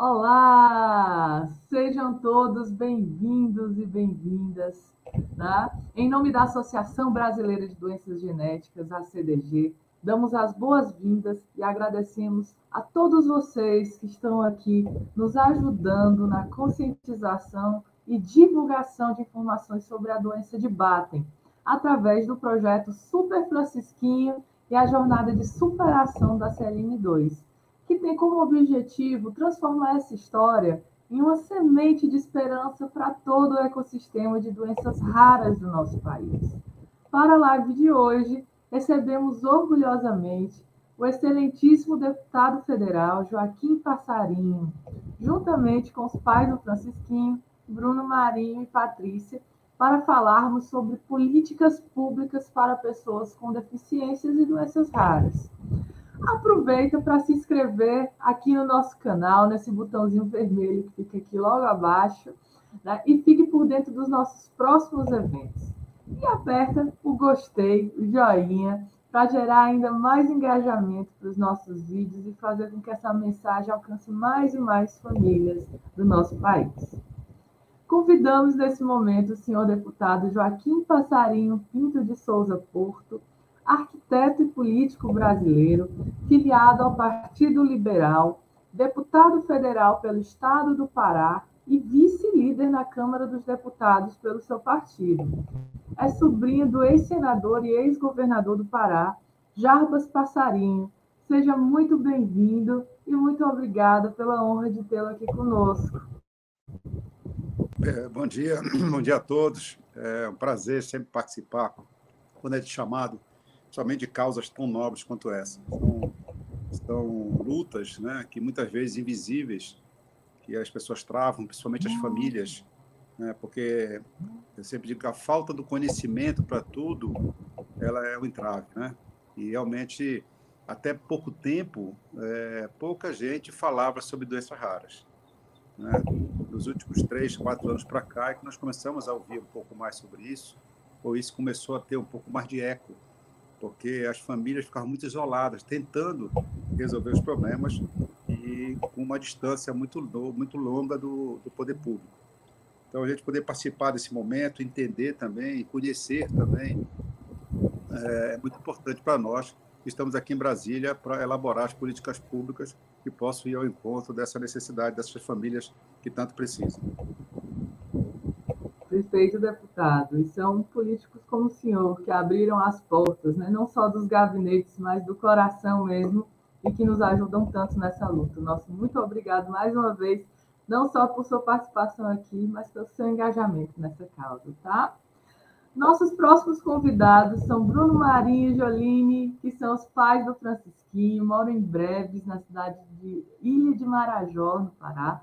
Olá! Sejam todos bem-vindos e bem-vindas. Né? Em nome da Associação Brasileira de Doenças Genéticas, a CDG, damos as boas-vindas e agradecemos a todos vocês que estão aqui nos ajudando na conscientização e divulgação de informações sobre a doença de Batten, através do projeto Super Francisquinho e a jornada de superação da CLN2, tem como objetivo transformar essa história em uma semente de esperança para todo o ecossistema de doenças raras do nosso país. Para a live de hoje, recebemos orgulhosamente o excelentíssimo deputado federal Joaquim Passarinho, juntamente com os pais do Francisquinho, Bruno Marinho e Patrícia, para falarmos sobre políticas públicas para pessoas com deficiências e doenças raras. Aproveita para se inscrever aqui no nosso canal, nesse botãozinho vermelho que fica aqui logo abaixo, né? e fique por dentro dos nossos próximos eventos. E aperta o gostei, o joinha, para gerar ainda mais engajamento para os nossos vídeos e fazer com que essa mensagem alcance mais e mais famílias do nosso país. Convidamos nesse momento o senhor deputado Joaquim Passarinho Pinto de Souza Porto, arquiteto e político brasileiro, filiado ao Partido Liberal, deputado federal pelo Estado do Pará e vice-líder na Câmara dos Deputados pelo seu partido. É sobrinho do ex-senador e ex-governador do Pará, Jarbas Passarinho. Seja muito bem-vindo e muito obrigada pela honra de tê-lo aqui conosco. É, bom dia, bom dia a todos. É um prazer sempre participar quando é de chamado, somente de causas tão nobres quanto essa. São, são lutas, né, que muitas vezes invisíveis, que as pessoas travam, principalmente as famílias, né, porque eu sempre digo que a falta do conhecimento para tudo, ela é um entrave, né? E realmente até pouco tempo, é, pouca gente falava sobre doenças raras né, dos últimos três, quatro anos para cá, é que nós começamos a ouvir um pouco mais sobre isso, ou isso começou a ter um pouco mais de eco, porque as famílias ficavam muito isoladas, tentando resolver os problemas e com uma distância muito, muito longa do, do poder público. Então, a gente poder participar desse momento, entender também, conhecer também, é, é muito importante para nós estamos aqui em Brasília para elaborar as políticas públicas que possam ir ao encontro dessa necessidade dessas famílias que tanto precisam. Perfeito, deputado. E são políticos como o senhor que abriram as portas, né, não só dos gabinetes, mas do coração mesmo, e que nos ajudam tanto nessa luta. Nosso muito obrigado mais uma vez, não só por sua participação aqui, mas pelo seu engajamento nessa causa, tá? Nossos próximos convidados são Bruno Marinho e Joline, que são os pais do Francisquinho, moram em Breves, na cidade de Ilha de Marajó, no Pará,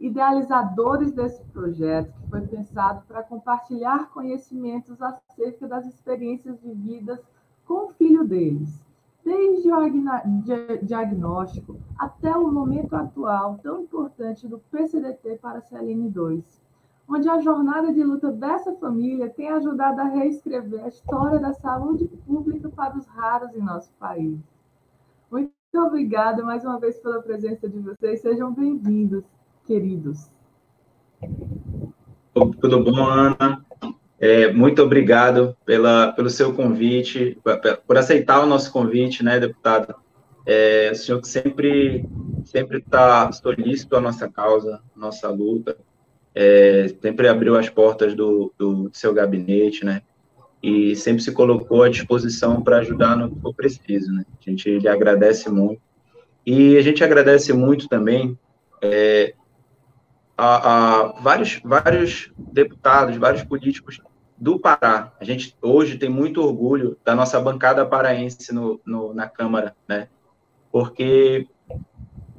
idealizadores desse projeto, que foi pensado para compartilhar conhecimentos acerca das experiências vividas com o filho deles, desde o diagnóstico até o momento atual tão importante do PCDT para a CLN2 onde a jornada de luta dessa família tem ajudado a reescrever a história da saúde pública para os raros em nosso país. Muito obrigada mais uma vez pela presença de vocês. Sejam bem-vindos, queridos. Tudo bom, Ana? É, muito obrigado pela, pelo seu convite, por aceitar o nosso convite, né, deputado? É, o senhor que sempre sempre está solícito à nossa causa, nossa luta é, sempre abriu as portas do, do, seu gabinete, né? E sempre se colocou à disposição para ajudar no que for preciso, né? A gente lhe agradece muito. E a gente agradece muito também é, a, a, vários, vários deputados, vários políticos do Pará. A gente hoje tem muito orgulho da nossa bancada paraense no, no na Câmara, né? Porque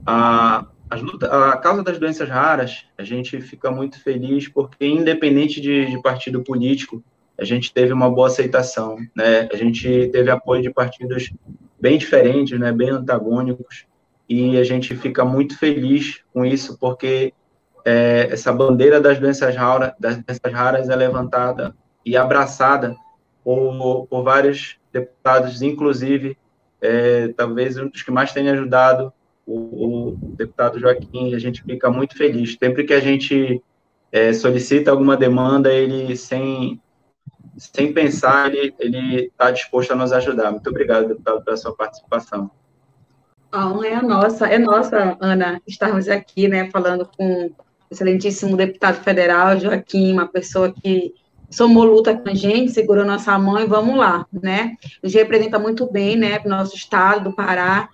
a, a causa das doenças raras, a gente fica muito feliz porque, independente de, de, partido político, a gente teve uma boa aceitação, né? A gente teve apoio de partidos bem diferentes, né? Bem antagônicos, e a gente fica muito feliz com isso porque é, essa bandeira das doenças, raras, das doenças raras é levantada e abraçada por, por vários deputados, inclusive, é, talvez um dos que mais tenha ajudado o, o, deputado Joaquim, a gente fica muito feliz. Sempre que a gente é, solicita alguma demanda, ele, sem, sem pensar, ele está disposto a nos ajudar. Muito obrigado, deputado, pela sua participação. A honra é nossa, é nossa, Ana, estarmos aqui, né, falando com excelentíssimo deputado federal, Joaquim, uma pessoa que somou luta com a gente, segurou nossa mão e vamos lá, né? Nos representa muito bem, né, nosso estado do Pará,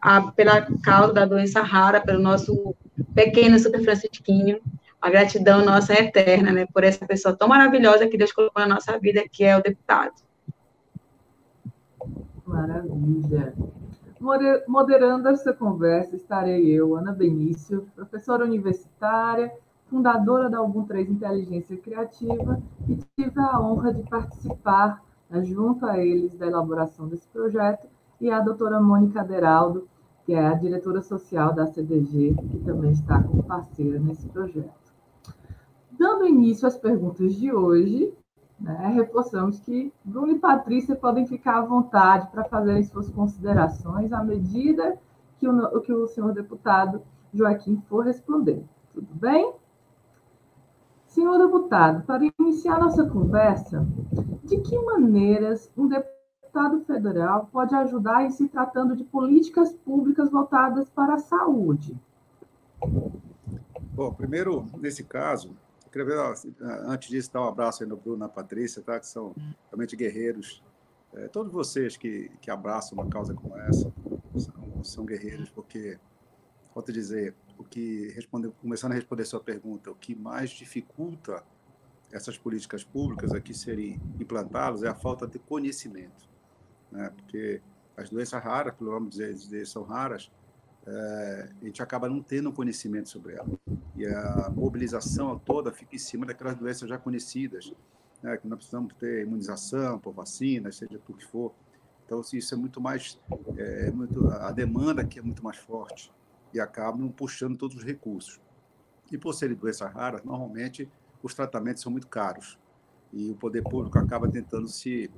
a, pela causa da doença rara, pelo nosso pequeno Super Francisquinho. A gratidão nossa é eterna, né, por essa pessoa tão maravilhosa que Deus colocou na nossa vida, que é o deputado. Maravilha. Moderando essa conversa estarei eu, Ana Benício, professora universitária, fundadora da Algum 3 Inteligência Criativa, e tive a honra de participar né, junto a eles da elaboração desse projeto, e a doutora Mônica Deraldo, que é a diretora social da CDG, que também está como parceira nesse projeto. Dando início às perguntas de hoje, né, reforçamos que Bruno e Patrícia podem ficar à vontade para fazerem suas considerações à medida que o, que o senhor deputado Joaquim for responder. Tudo bem? Senhor deputado, para iniciar nossa conversa, de que maneiras um deputado federal pode ajudar em se tratando de políticas públicas voltadas para a saúde? Bom, primeiro, nesse caso, Ver, antes disso, dar um abraço aí no Bruno na Patrícia, tá? que são realmente guerreiros. É, todos vocês que, que abraçam uma causa como essa são, são guerreiros, porque, volto a dizer, o que responde, começando a responder a sua pergunta, o que mais dificulta essas políticas públicas aqui serem implantá-las é a falta de conhecimento, né? porque as doenças raras, pelo vamos dizer, são raras, a gente acaba não tendo conhecimento sobre ela. E a mobilização toda fica em cima daquelas doenças já conhecidas, né, que nós precisamos ter imunização por vacinas, seja por que for. Então, isso é muito mais, é, muito, a demanda aqui é muito mais forte e acabam puxando todos os recursos. E por serem doenças raras, normalmente os tratamentos são muito caros e o poder público acaba tentando se,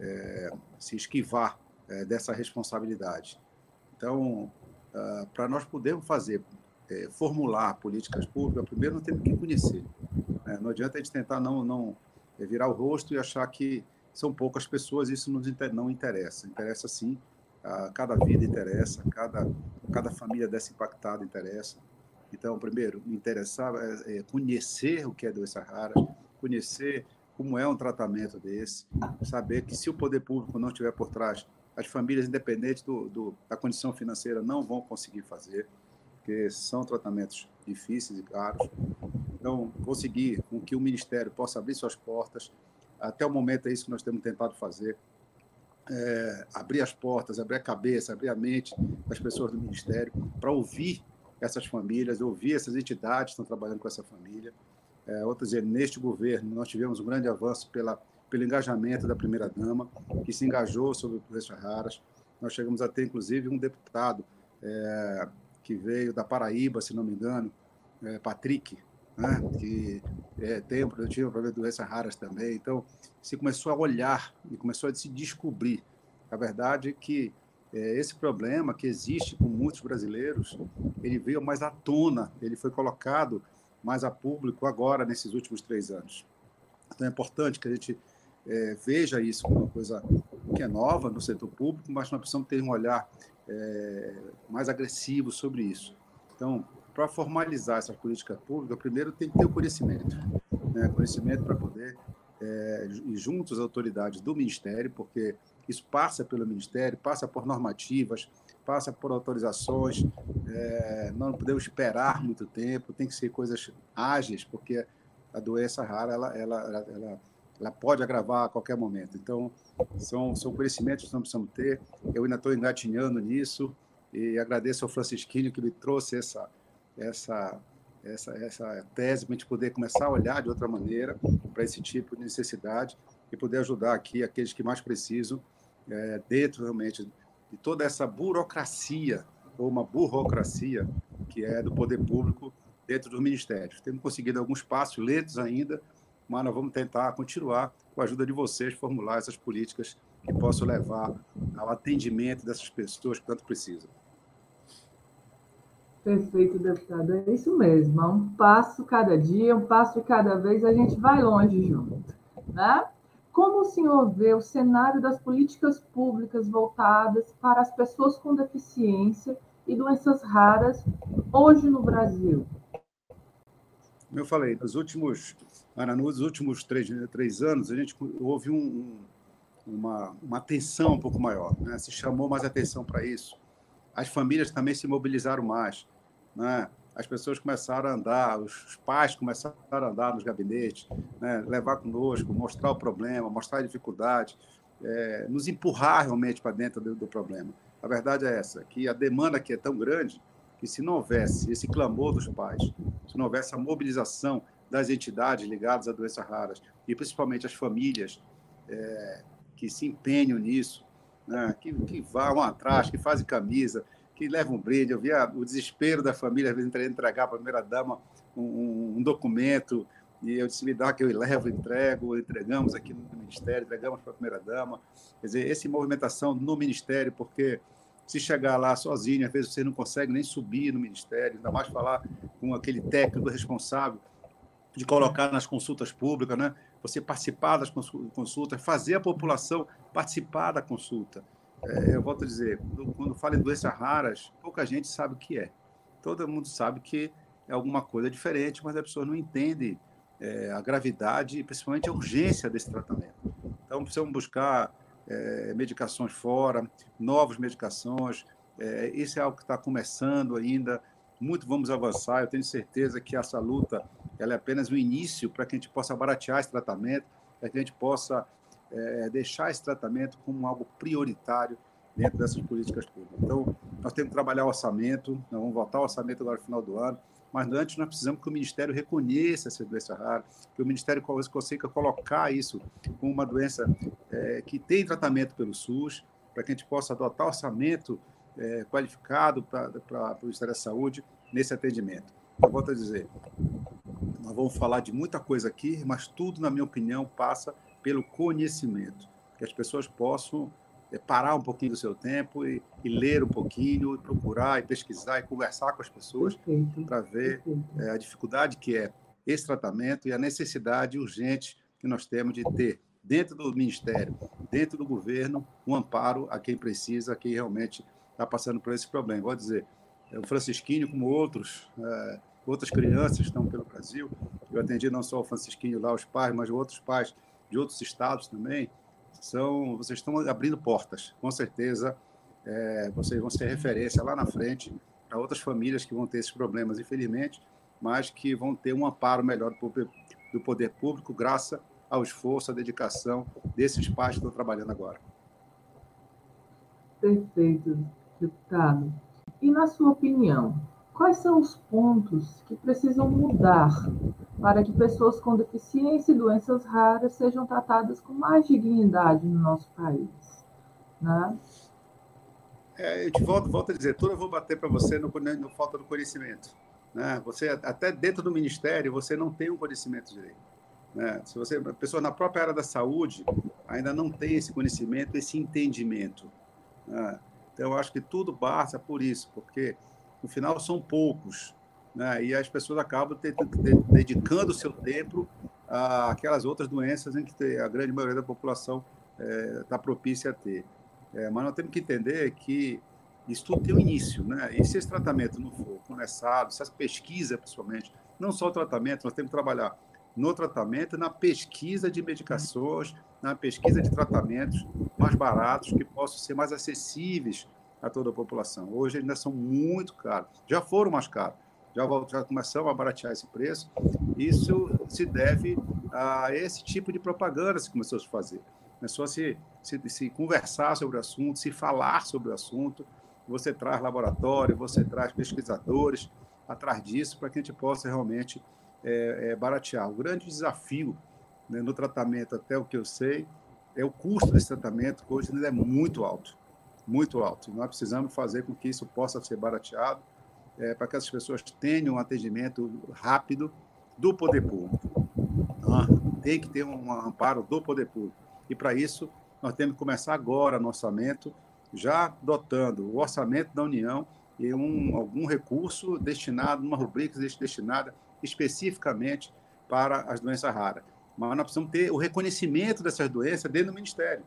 é, se esquivar é, dessa responsabilidade. Então, uh, para nós podermos fazer, é, formular políticas públicas, primeiro nós temos que conhecer. Né? Não adianta a gente tentar não, não é, virar o rosto e achar que são poucas pessoas, isso nos inter, não interessa. Interessa sim, uh, cada vida interessa, cada, cada família dessa impactada interessa. Então, primeiro, me interessar é, é conhecer o que é doença rara, conhecer como é um tratamento desse, saber que se o poder público não estiver por trás, as famílias, independentes do, do, da condição financeira, não vão conseguir fazer, porque são tratamentos difíceis e caros. Então, conseguir com que o Ministério possa abrir suas portas, até o momento é isso que nós temos tentado fazer, é, abrir as portas, abrir a cabeça, abrir a mente das pessoas do Ministério, para ouvir essas famílias, ouvir essas entidades que estão trabalhando com essa família. É, outra dizer, neste governo, nós tivemos um grande avanço pela pelo engajamento da primeira-dama, que se engajou sobre doenças raras. Nós chegamos a ter, inclusive, um deputado é, que veio da Paraíba, se não me engano, é, Patrick, né, que é, tem um produtivo para ver doenças raras também. Então, se começou a olhar e começou a se descobrir. A verdade é que é, esse problema que existe com muitos brasileiros, ele veio mais à tona, ele foi colocado mais a público agora, nesses últimos três anos. Então, é importante que a gente é, veja isso como uma coisa que é nova no setor público, mas nós precisamos ter um olhar é, mais agressivo sobre isso. Então, para formalizar essas políticas públicas, primeiro tem que ter o conhecimento, né? conhecimento para poder é, ir juntos às autoridades do Ministério, porque isso passa pelo Ministério, passa por normativas, passa por autorizações, é, não podemos esperar muito tempo, tem que ser coisas ágeis, porque a doença rara ela, ela, ela, ela ela pode agravar a qualquer momento. Então, são, são conhecimentos que nós precisamos ter. Eu ainda estou engatinhando nisso e agradeço ao Francisquinho que me trouxe essa, essa, essa, essa tese para a gente poder começar a olhar de outra maneira para esse tipo de necessidade e poder ajudar aqui aqueles que mais precisam, é, dentro realmente de toda essa burocracia, ou uma burocracia, que é do poder público dentro dos ministérios. Temos conseguido alguns passos lentos ainda, mas nós vamos tentar continuar com a ajuda de vocês formular essas políticas que possam levar ao atendimento dessas pessoas que tanto precisam. Perfeito, deputado. É isso mesmo. É um passo cada dia, um passo de cada vez, a gente vai longe junto. Né? Como o senhor vê o cenário das políticas públicas voltadas para as pessoas com deficiência e doenças raras hoje no Brasil? Como eu falei, nos últimos, Ana, nos últimos três, três anos, a gente houve um, uma, uma atenção um pouco maior, né? se chamou mais atenção para isso. As famílias também se mobilizaram mais né? as pessoas começaram a andar, os pais começaram a andar nos gabinetes, né? levar conosco, mostrar o problema, mostrar a dificuldade, é, nos empurrar realmente para dentro do, do, problema. A verdade é essa, que a demanda aqui é tão grande que se não houvesse esse clamor dos pais, se não houvesse a mobilização das entidades ligadas a doenças raras e principalmente as famílias é, que se empenham nisso, né? que, que vão atrás, que fazem camisa, que leva um brinde. Eu via o desespero da família, às vezes, entregar para a primeira-dama um, um, documento, e eu disse, me dá que eu levo, entrego, entregamos aqui no Ministério, entregamos para a primeira-dama. Quer dizer, essa movimentação no Ministério, porque se chegar lá sozinho, às vezes você não consegue nem subir no Ministério, ainda mais falar com aquele técnico responsável de colocar nas consultas públicas, né? você participar das consultas, fazer a população participar da consulta é, eu volto a dizer, quando, quando falo em doenças raras, pouca gente sabe o que é. Todo mundo sabe que é alguma coisa diferente, mas as pessoas não entendem é, a gravidade e principalmente a urgência desse tratamento. Então, precisamos buscar é, medicações fora, novas medicações. É, isso é algo que está começando ainda. Muito vamos avançar. Eu tenho certeza que essa luta ela é apenas o início para que a gente possa baratear esse tratamento, para que a gente possa é, deixar esse tratamento como algo prioritário dentro dessas políticas públicas. Então, nós temos que trabalhar o orçamento, nós vamos votar o orçamento agora no final do ano, mas antes nós precisamos que o Ministério reconheça essa doença rara, que o Ministério consiga colocar isso como uma doença é, que tem tratamento pelo SUS, para que a gente possa adotar orçamento é, qualificado para o Ministério da Saúde nesse atendimento. Eu volto a dizer, nós vamos falar de muita coisa aqui, mas tudo, na minha opinião, passa pelo conhecimento, que as pessoas possam é, parar um pouquinho do seu tempo e, e, ler um pouquinho, e procurar, e pesquisar, e conversar com as pessoas para ver é, a dificuldade que é esse tratamento e a necessidade urgente que nós temos de ter dentro do Ministério, dentro do governo, um amparo a quem precisa, a quem realmente está passando por esse problema. Vou dizer, é, o Francisquinho, como outros, é, outras crianças estão pelo Brasil, eu atendi não só o Francisquinho lá, os pais, mas outros pais de outros estados também, são, vocês estão abrindo portas. Com certeza, é, vocês vão ser referência lá na frente para outras famílias que vão ter esses problemas, infelizmente, mas que vão ter um amparo melhor do poder público, graças ao esforço, à dedicação desses pais que estão trabalhando agora. Perfeito, deputado. E, na sua opinião, quais são os pontos que precisam mudar para que pessoas com deficiência e doenças raras sejam tratadas com mais dignidade no nosso país. Né? É, eu te volto, volto a dizer, tudo eu vou bater para você no, no, falta do conhecimento. Né? Você, até dentro do ministério, você não tem um conhecimento direito. Né? Se você, a pessoa na própria área da saúde ainda não tem esse conhecimento, esse entendimento. Né? Então, eu acho que tudo passa por isso, porque no final são poucos né? e as pessoas acabam dedicando o seu tempo àquelas outras doenças em que a grande maioria da população está é, propícia a ter. É, mas nós temos que entender que isso tudo tem um início, né? E se esse tratamento não for começado, se as pesquisas, principalmente, não só o tratamento, nós temos que trabalhar no tratamento, na pesquisa de medicações, na pesquisa de tratamentos mais baratos, que possam ser mais acessíveis a toda a população. Hoje ainda são muito caros, já foram mais caros, já, já começamos a baratear esse preço. Isso se deve a esse tipo de propaganda que começou a se fazer. Começou a se, se, se conversar sobre o assunto, se falar sobre o assunto. Você traz laboratório, você traz pesquisadores atrás disso para que a gente possa realmente é, é, baratear. O grande desafio né, no tratamento, até o que eu sei, é o custo desse tratamento, que hoje ainda é muito alto, muito alto. Nós precisamos fazer com que isso possa ser barateado é, para que as pessoas tenham um atendimento rápido do poder público. Ah, tem que ter um amparo do poder público. E para isso, nós temos que começar agora no orçamento, já dotando o orçamento da União e um, algum recurso destinado, uma rubrica destinada especificamente para as doenças raras. Mas nós precisamos ter o reconhecimento dessas doenças dentro do Ministério.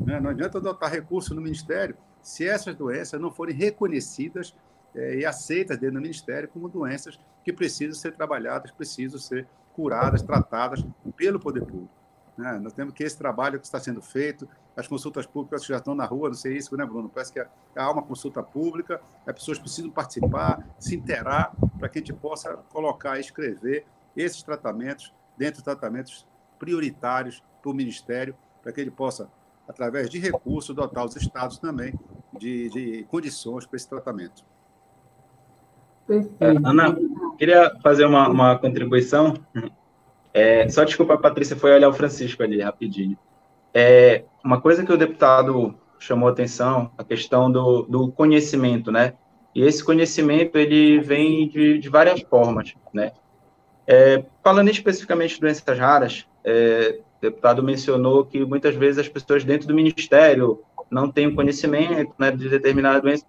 Né? Não adianta adotar recurso no Ministério se essas doenças não forem reconhecidas é, e aceitas dentro do Ministério como doenças que precisam ser trabalhadas, precisam ser curadas, tratadas pelo poder público. Né? Nós temos que esse trabalho que está sendo feito, as consultas públicas já estão na rua, não sei isso, né, Bruno? Parece que há uma consulta pública, as pessoas precisam participar, se interar, para que a gente possa colocar e escrever esses tratamentos dentro dos tratamentos prioritários para o Ministério, para que ele possa, através de recursos, dotar os estados também de, de condições para esse tratamento. Perfeito. Ana, queria fazer uma, uma contribuição. É, só desculpa, a Patrícia foi olhar o Francisco ali, rapidinho. É, uma coisa que o deputado chamou atenção, a questão do, do conhecimento, né? E esse conhecimento, ele vem de, de várias formas, né? É, falando especificamente de doenças raras, é, o deputado mencionou que muitas vezes as pessoas dentro do ministério não têm conhecimento né, de determinada doença.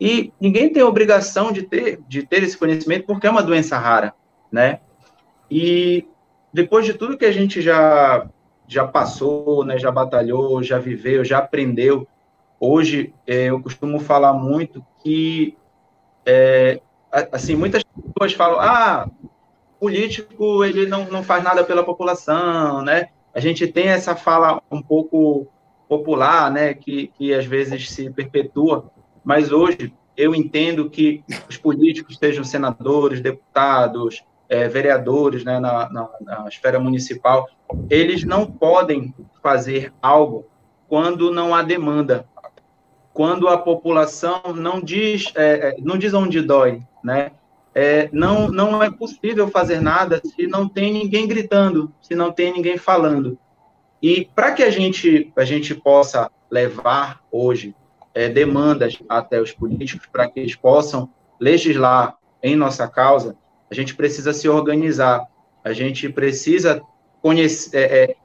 E ninguém tem a obrigação de ter, de ter esse conhecimento porque é uma doença rara, né? E depois de tudo que a gente já já passou, né, já batalhou, já viveu, já aprendeu, hoje é, eu costumo falar muito que é, assim muitas pessoas falam ah político ele não, não faz nada pela população, né? A gente tem essa fala um pouco popular, né, que, que às vezes se perpetua, mas hoje eu entendo que os políticos, sejam senadores, deputados, é, vereadores né, na, na, na, esfera municipal, eles não podem fazer algo quando não há demanda, quando a população não diz, é, é, não diz onde dói, né? É, não, não é possível fazer nada se não tem ninguém gritando, se não tem ninguém falando. E para que a gente, a gente possa levar hoje é, demandas até os políticos, para que eles possam legislar em nossa causa, a gente precisa se organizar, a gente precisa conhecer. É, é,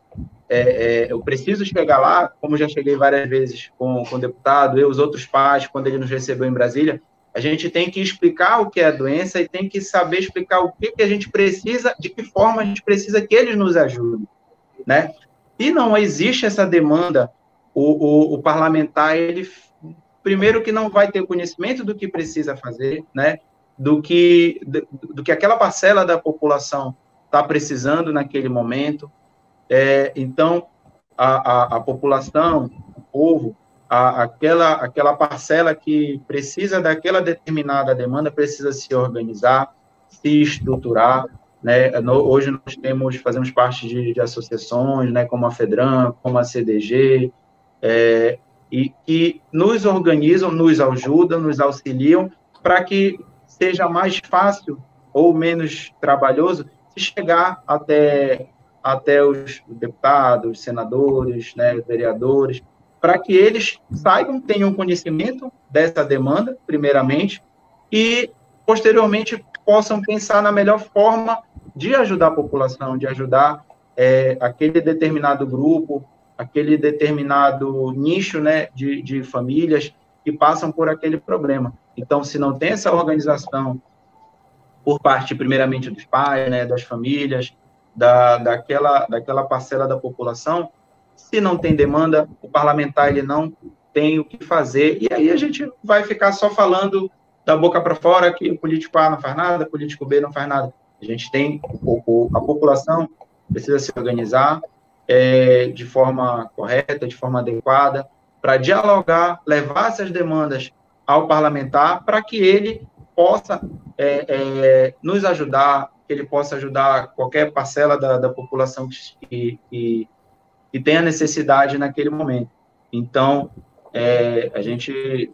é, é, eu preciso chegar lá, como já cheguei várias vezes com, com o deputado, eu, os outros pais, quando ele nos recebeu em Brasília, a gente tem que explicar o que é a doença e tem que saber explicar o que, que a gente precisa, de que forma a gente precisa que eles nos ajudem, né? E não existe essa demanda, o, o, o parlamentar, ele, primeiro que não vai ter conhecimento do que precisa fazer, né? do que, do, do que aquela parcela da população está precisando naquele momento. É, então, a, a, a, população, o povo, a, aquela, aquela parcela que precisa daquela determinada demanda precisa se organizar, se estruturar. Né? No, hoje nós temos, fazemos parte de, de, associações, né, como a FEDRAM, como a CDG, é, e que nos organizam, nos ajudam, nos auxiliam para que seja mais fácil ou menos trabalhoso chegar até, até os deputados, senadores, né, vereadores, para que eles saibam, tenham conhecimento dessa demanda, primeiramente, e posteriormente possam pensar na melhor forma de ajudar a população, de ajudar é, aquele determinado grupo, aquele determinado nicho né, de, de famílias que passam por aquele problema. Então, se não tem essa organização por parte, primeiramente, dos pais, né, das famílias, da, daquela, daquela parcela da população, se não tem demanda, o parlamentar ele não tem o que fazer, e aí a gente vai ficar só falando da boca para fora que o político A não faz nada, o político B não faz nada. A gente tem, a população precisa se organizar é, de forma correta, de forma adequada, para dialogar, levar essas demandas ao parlamentar para que ele possa é, é, nos ajudar, que ele possa ajudar qualquer parcela da, da população que, que, que tenha necessidade naquele momento. Então, é, a gente.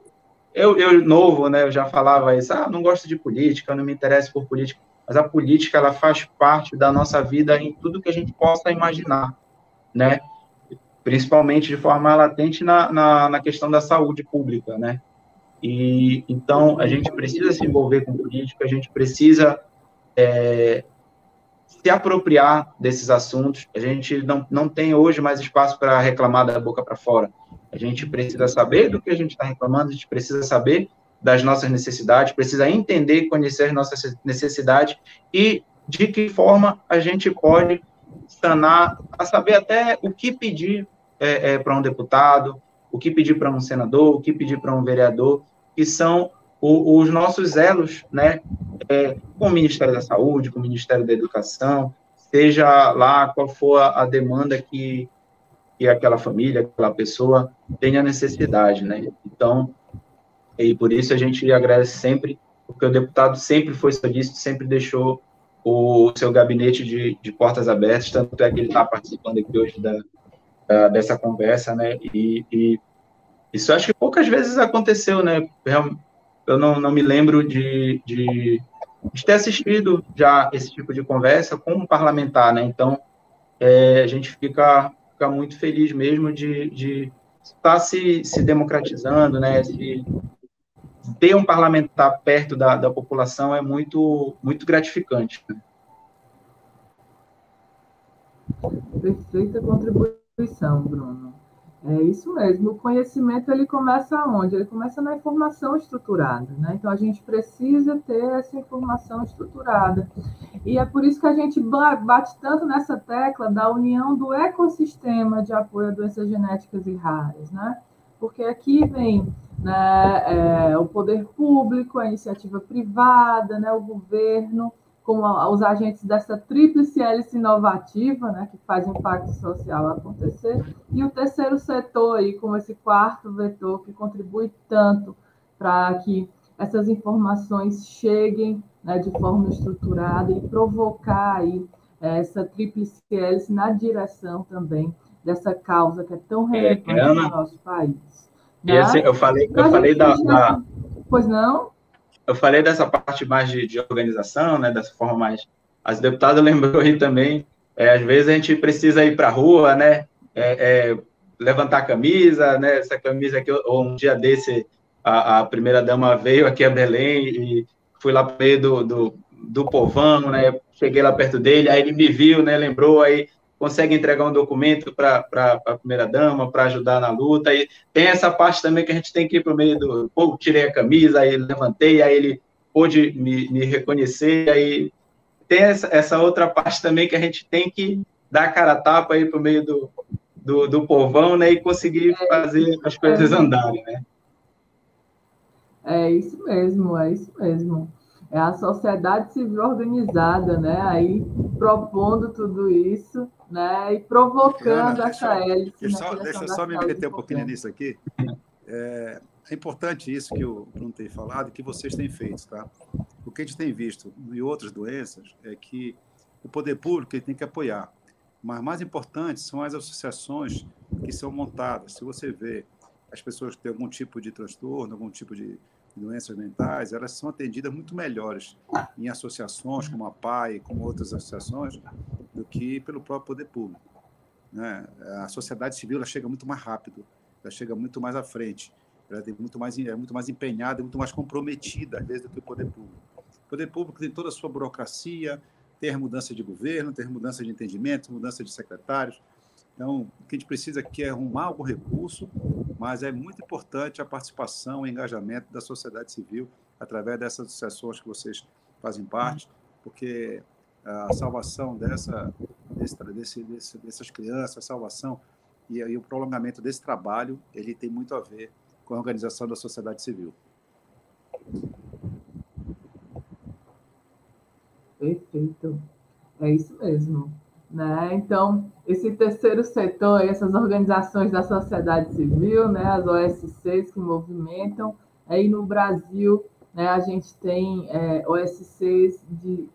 Eu, eu, novo, né, eu já falava isso, ah, não gosto de política, não me interesso por política, mas a política, ela faz parte da nossa vida em tudo que a gente possa imaginar, né? Principalmente de forma latente na, na, na questão da saúde pública, né? E então a gente precisa se envolver com política, a gente precisa é, se apropriar desses assuntos. A gente não, não tem hoje mais espaço para reclamar da boca para fora. A gente precisa saber do que a gente está reclamando, a gente precisa saber das nossas necessidades, precisa entender, conhecer as nossas necessidades e de que forma a gente pode sanar, a saber até o que pedir é, é, para um deputado, o que pedir para um senador, o que pedir para um vereador, que são o, os nossos elos, né, é, com o Ministério da Saúde, com o Ministério da Educação, seja lá qual for a, demanda que, que aquela família, aquela pessoa tenha necessidade, né? Então, e por isso a gente agradece sempre, porque o deputado sempre foi solícito, sempre deixou o seu gabinete de, de portas abertas, tanto é que ele está participando aqui hoje da, da, dessa conversa, né? E, e, isso acho que poucas vezes aconteceu, né? Eu não, não me lembro de, de, de ter assistido já esse tipo de conversa com um parlamentar, né? Então, é, a gente fica, fica muito feliz mesmo de, de estar se, se democratizando, né? Se, ter um parlamentar perto da, da população é muito, muito gratificante. Perfeita contribuição, Bruno. É isso mesmo. O conhecimento ele começa onde? Ele começa na informação estruturada, né? Então a gente precisa ter essa informação estruturada. E é por isso que a gente bate tanto nessa tecla da união do ecossistema de apoio a doenças genéticas e raras, né? Porque aqui vem né, é, o poder público, a iniciativa privada, né, o governo, como os agentes dessa tríplice hélice inovativa, né, que faz impacto social acontecer, e o terceiro setor aí, como esse quarto vetor que contribui tanto para que essas informações cheguem né, de forma estruturada e provocar aí essa tríplice hélice na direção também dessa causa que é tão é, relevante é, no nosso país. Né? Esse, eu falei, eu falei da, da, Pois não? Eu falei dessa parte mais de, de organização, né? Dessa forma mais. As deputadas lembrou aí também. É, às vezes a gente precisa ir para a rua, né? É, é, levantar a camisa, né? Essa camisa aqui, ou um dia desse, a, a primeira dama veio aqui a Belém e fui lá para meio do, do, do povão, né? Cheguei lá perto dele, aí ele me viu, né? Lembrou, aí consegue entregar um documento para a primeira-dama, para ajudar na luta. E tem essa parte também que a gente tem que ir para o meio do. Pô, tirei a camisa, aí levantei, aí ele pôde me, me reconhecer, aí tem essa, essa, outra parte também que a gente tem que dar cara a tapa aí para o meio do, do, do povão, né, e conseguir fazer as coisas andarem, né? É isso mesmo, é isso mesmo é a sociedade civil organizada, né? Aí propondo tudo isso, né? E provocando Ana, essa hélice. Deixa, só, deixa só me meter um pouquinho nisso aqui. É, é, importante isso que o Bruno tem falado que vocês têm feito, tá? O que a gente tem visto em outras doenças é que o poder público tem que apoiar, mas mais importante são as associações que são montadas. Se você vê as pessoas que têm algum tipo de transtorno, algum tipo de doenças mentais, elas são atendidas muito melhores em associações como a PAI, como outras associações, do que pelo próprio poder público. Né? A sociedade civil ela chega muito mais rápido, ela chega muito mais à frente, ela tem muito mais, é muito mais empenhada, muito mais comprometida, às vezes, do que o poder público. O poder público tem toda a sua burocracia, tem mudança de governo, tem mudança de entendimento, mudança de secretários, então, o que a gente precisa aqui é arrumar algum recurso, mas é muito importante a participação e engajamento da sociedade civil através dessas associações que vocês fazem parte, porque a salvação dessa, desse, desse, dessas crianças, a salvação e, e o prolongamento desse trabalho, ele tem muito a ver com a organização da sociedade civil. Perfeito. É isso mesmo. Né? Então, esse terceiro setor, essas organizações da sociedade civil, né, as OSCs que movimentam, aí no Brasil né, a gente tem é, OSCs de,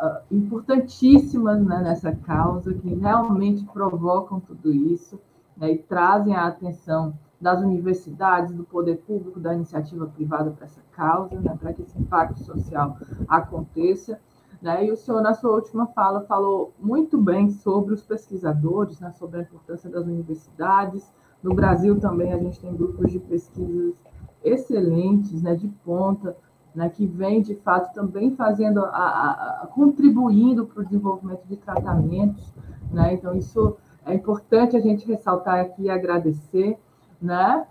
uh, importantíssimas né, nessa causa, que realmente provocam tudo isso né, e trazem a atenção das universidades, do poder público, da iniciativa privada para essa causa, né, para que esse impacto social aconteça. Né? E o senhor, na sua última fala, falou muito bem sobre os pesquisadores, né? sobre a importância das universidades. No Brasil também a gente tem grupos de pesquisas excelentes, né? de ponta, né? que vem, de fato, também fazendo, a, a, a contribuindo para o desenvolvimento de tratamentos. Né? Então, isso é importante a gente ressaltar aqui e agradecer. Né?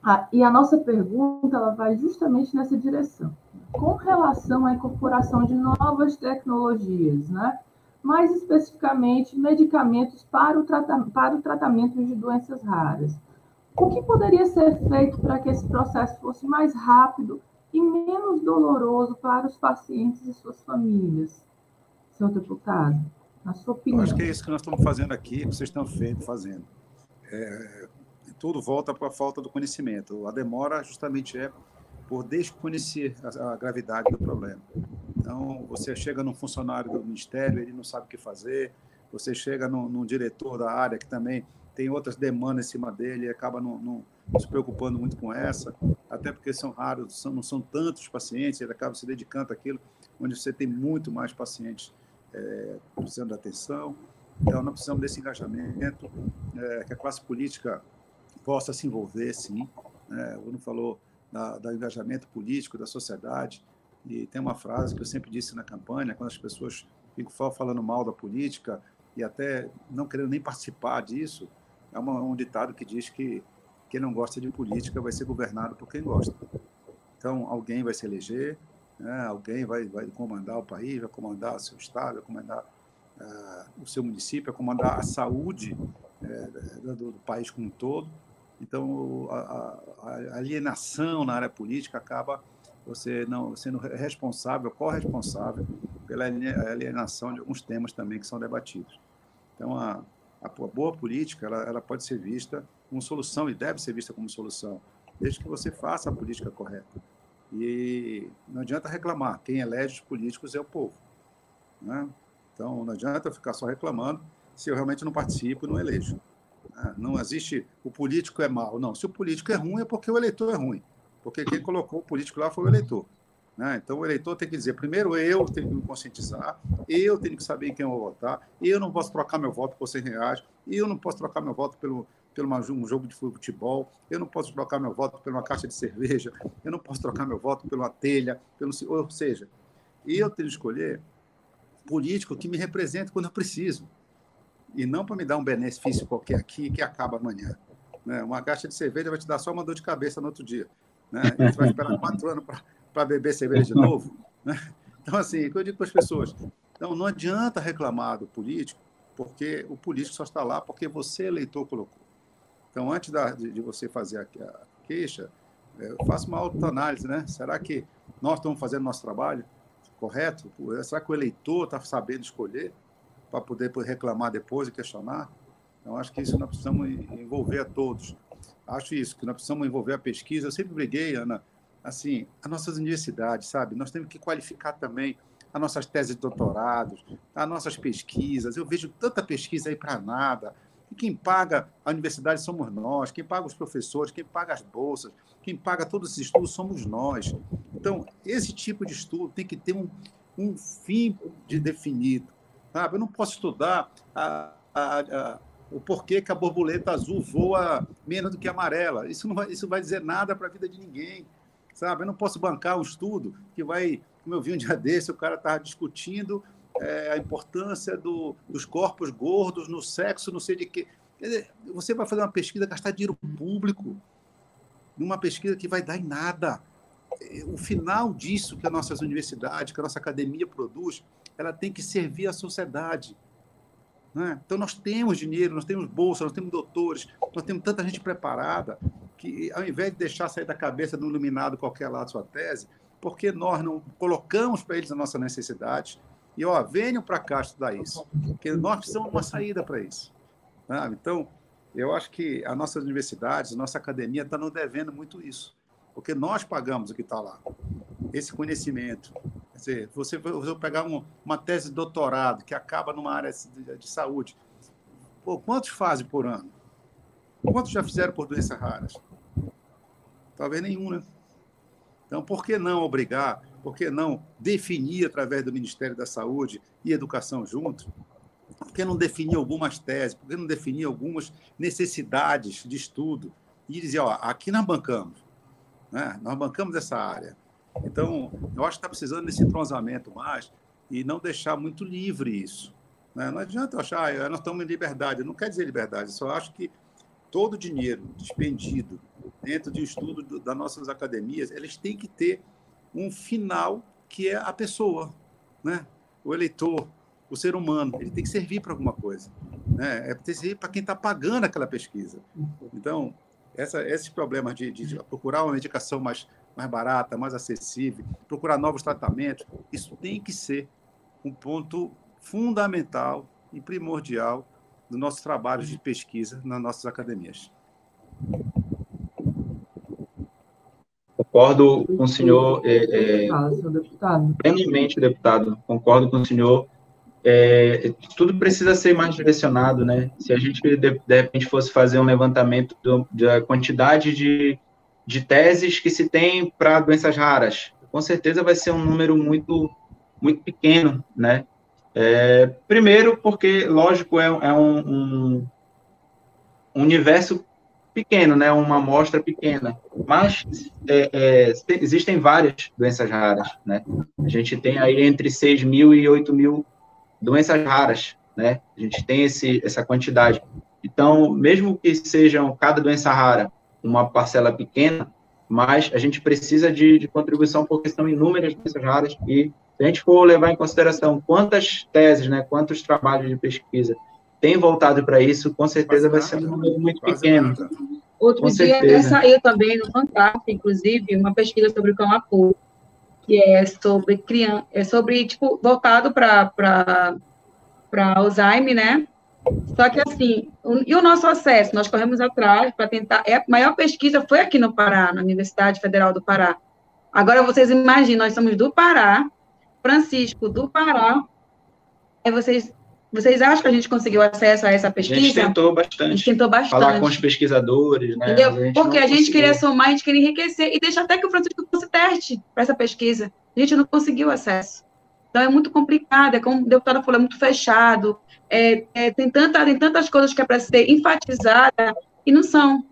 Ah, e a nossa pergunta ela vai justamente nessa direção. Com relação à incorporação de novas tecnologias, né? mais especificamente medicamentos para o, para o tratamento de doenças raras. O que poderia ser feito para que esse processo fosse mais rápido e menos doloroso para os pacientes e suas famílias, senhor deputado? Na sua opinião. Eu acho que é isso que nós estamos fazendo aqui, que vocês estão feito, fazendo. É, tudo volta para a falta do conhecimento. A demora justamente é por desconhecer a, a, gravidade do problema. Então, você chega num funcionário do ministério, ele não sabe o que fazer, você chega num, num diretor da área que também tem outras demandas em cima dele e acaba não, não, se preocupando muito com essa, até porque são raros, são, não são tantos pacientes, ele acaba se dedicando àquilo onde você tem muito mais pacientes é, precisando de atenção. Então, nós precisamos desse engajamento, é, que a classe política possa se envolver, sim. É, o Bruno falou da, do engajamento político da sociedade, e tem uma frase que eu sempre disse na campanha, quando as pessoas ficam falando mal da política e até não querendo nem participar disso, é uma, um ditado que diz que quem não gosta de política vai ser governado por quem gosta. Então, alguém vai se eleger, né? alguém vai, vai comandar o país, vai comandar o seu estado, vai comandar uh, o seu município, vai comandar a saúde uh, do, do, país como um todo. Então, a, a, alienação na área política acaba você não sendo responsável, corresponsável pela alienação de alguns temas também que são debatidos. Então, a, a boa política ela, ela pode ser vista como solução e deve ser vista como solução, desde que você faça a política correta. E não adianta reclamar, quem elege os políticos é o povo. Né? Então, não adianta ficar só reclamando se eu realmente não participo e não elejo. Não existe o político é mau. Não, se o político é ruim é porque o eleitor é ruim. Porque quem colocou o político lá foi o eleitor. Né? Então, o eleitor tem que dizer: primeiro, eu tenho que me conscientizar, eu tenho que saber em quem eu vou votar, eu não posso trocar meu voto por 100 reais, eu não posso trocar meu voto pelo, pelo um jogo de futebol, eu não posso trocar meu voto por uma caixa de cerveja, eu não posso trocar meu voto pela telha, pelo, ou seja, eu tenho que escolher político que me represente quando eu preciso e não para me dar um benefício qualquer aqui que acaba amanhã. Né? Uma caixa de cerveja vai te dar só uma dor de cabeça no outro dia. Né? E vai esperar quatro anos para beber cerveja de novo. Né? Então, assim, o que eu digo para as pessoas? Então, não adianta reclamar do político, porque o político só está lá porque você, eleitor, colocou. Então, antes da, de, de, você fazer a, a queixa, é, faça uma autoanálise, né? Será que nós estamos fazendo nosso trabalho correto? Será que o eleitor está sabendo escolher? Para poder reclamar depois e questionar. Então, acho que isso nós precisamos envolver a todos. Acho isso, que nós precisamos envolver a pesquisa. Eu sempre briguei, Ana, assim, as nossas universidades, sabe? Nós temos que qualificar também as nossas teses de doutorados, as nossas pesquisas. Eu vejo tanta pesquisa aí para nada. E quem paga a universidade somos nós, quem paga os professores, quem paga as bolsas, quem paga todos esses estudos somos nós. Então, esse tipo de estudo tem que ter um, um fim de definido. Sabe? Eu não posso estudar a, a, a, o porquê que a borboleta azul voa menos do que a amarela. Isso não vai, isso vai dizer nada para a vida de ninguém. Sabe? Eu não posso bancar um estudo que vai, como eu vi um dia desse, o cara estava discutindo é, a importância do, dos corpos gordos no sexo, não sei de quê. Você vai fazer uma pesquisa, gastar dinheiro público numa pesquisa que vai dar em nada. O final disso que as nossas universidades, que a nossa academia produz, ela tem que servir à sociedade. Né? Então, nós temos dinheiro, nós temos bolsa, nós temos doutores, nós temos tanta gente preparada que, ao invés de deixar sair da cabeça do iluminado qualquer lado sua tese, porque nós não colocamos para eles a nossa necessidade e, ó, venham para cá estudar isso, porque nós precisamos de uma saída para isso. Né? Então, eu acho que as nossas universidades, a nossa academia está nos devendo muito isso, porque nós pagamos o que está lá. Esse conhecimento, Quer dizer, você, você pegar um, uma tese de doutorado que acaba numa área de, de saúde, pô, quantos fazem por ano? Quantos já fizeram por doenças raras? Talvez nenhum, né? Então, por que não obrigar? Por que não definir através do Ministério da Saúde e Educação junto? Por que não definir algumas teses? Por que não definir algumas necessidades de estudo? E dizer, ó, aqui nós bancamos, né? nós bancamos essa área. Então, eu acho que está precisando desse entrosamento mais e não deixar muito livre isso. Né? Não adianta eu achar, ah, nós estamos em liberdade. Não quer dizer liberdade, eu só acho que todo o dinheiro despendido dentro de um estudo do, das nossas academias, eles têm que ter um final que é a pessoa, né? o eleitor, o ser humano. Ele tem que servir para alguma coisa. Né? É que servir para quem está pagando aquela pesquisa. Então, essa, esses problemas de, de, procurar uma medicação mais, mais barata, mais acessível, procurar novos tratamentos, isso tem que ser um ponto fundamental e primordial dos nossos trabalhos de pesquisa nas nossas academias. Concordo com o senhor, é, é, plenamente, deputado, concordo com o senhor. É, tudo precisa ser mais direcionado, né? Se a gente, de, de repente, fosse fazer um levantamento do, da quantidade de, de teses que se tem para doenças raras, com certeza vai ser um número muito, muito pequeno, né? É, primeiro, porque, lógico, é, é um, um, universo pequeno, né, uma amostra pequena, mas é, é, existem várias doenças raras, né? A gente tem aí entre 6 mil e 8 mil doenças raras, né? A gente tem esse, essa quantidade. Então, mesmo que sejam cada doença rara uma parcela pequena, mas a gente precisa de, de contribuição porque são inúmeras doenças raras e se a gente for levar em consideração quantas teses, né, quantos trabalhos de pesquisa tem voltado para isso, com certeza vai ser um número muito pequeno. Outro com dia até saiu também no Fantástico, inclusive, uma pesquisa sobre o camapu, que é sobre criança, é sobre, tipo, voltado para Alzheimer, né? Só que, assim, o, e o nosso acesso? Nós corremos atrás para tentar. É, a maior pesquisa foi aqui no Pará, na Universidade Federal do Pará. Agora, vocês imaginam, nós somos do Pará, Francisco do Pará, aí vocês vocês acham que a gente conseguiu acesso a essa pesquisa? A gente tentou bastante. A gente tentou bastante. Falar com os pesquisadores, né? Entendeu? A Porque a gente conseguiu. queria somar, a gente queria enriquecer e deixar até que o Francisco fosse teste para essa pesquisa. A gente não conseguiu acesso. Então é muito complicado, é como o deputado falou, é muito fechado. É, é, tem, tanta, tem tantas coisas que é para ser enfatizada e não são.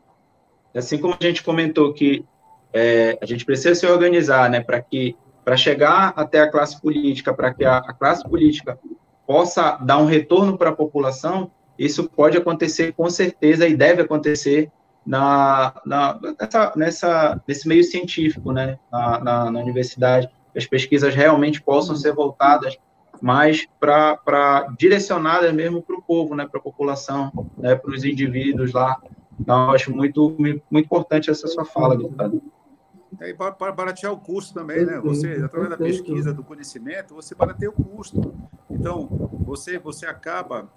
Assim como a gente comentou que é, a gente precisa se organizar, né, para que para chegar até a classe política, para que a, a classe política possa dar um retorno para a população, isso pode acontecer com certeza e deve acontecer na, na nessa, nessa, nesse meio científico, né, na, na, na universidade, as pesquisas realmente possam ser voltadas mais para direcionadas mesmo para o povo, né, para a população, né, para os indivíduos lá. Então, eu acho muito, muito importante essa sua fala, deputado. É, e para baratear o custo também, né? Você, através da pesquisa, do conhecimento, você barateia o custo. Então, você, você acaba,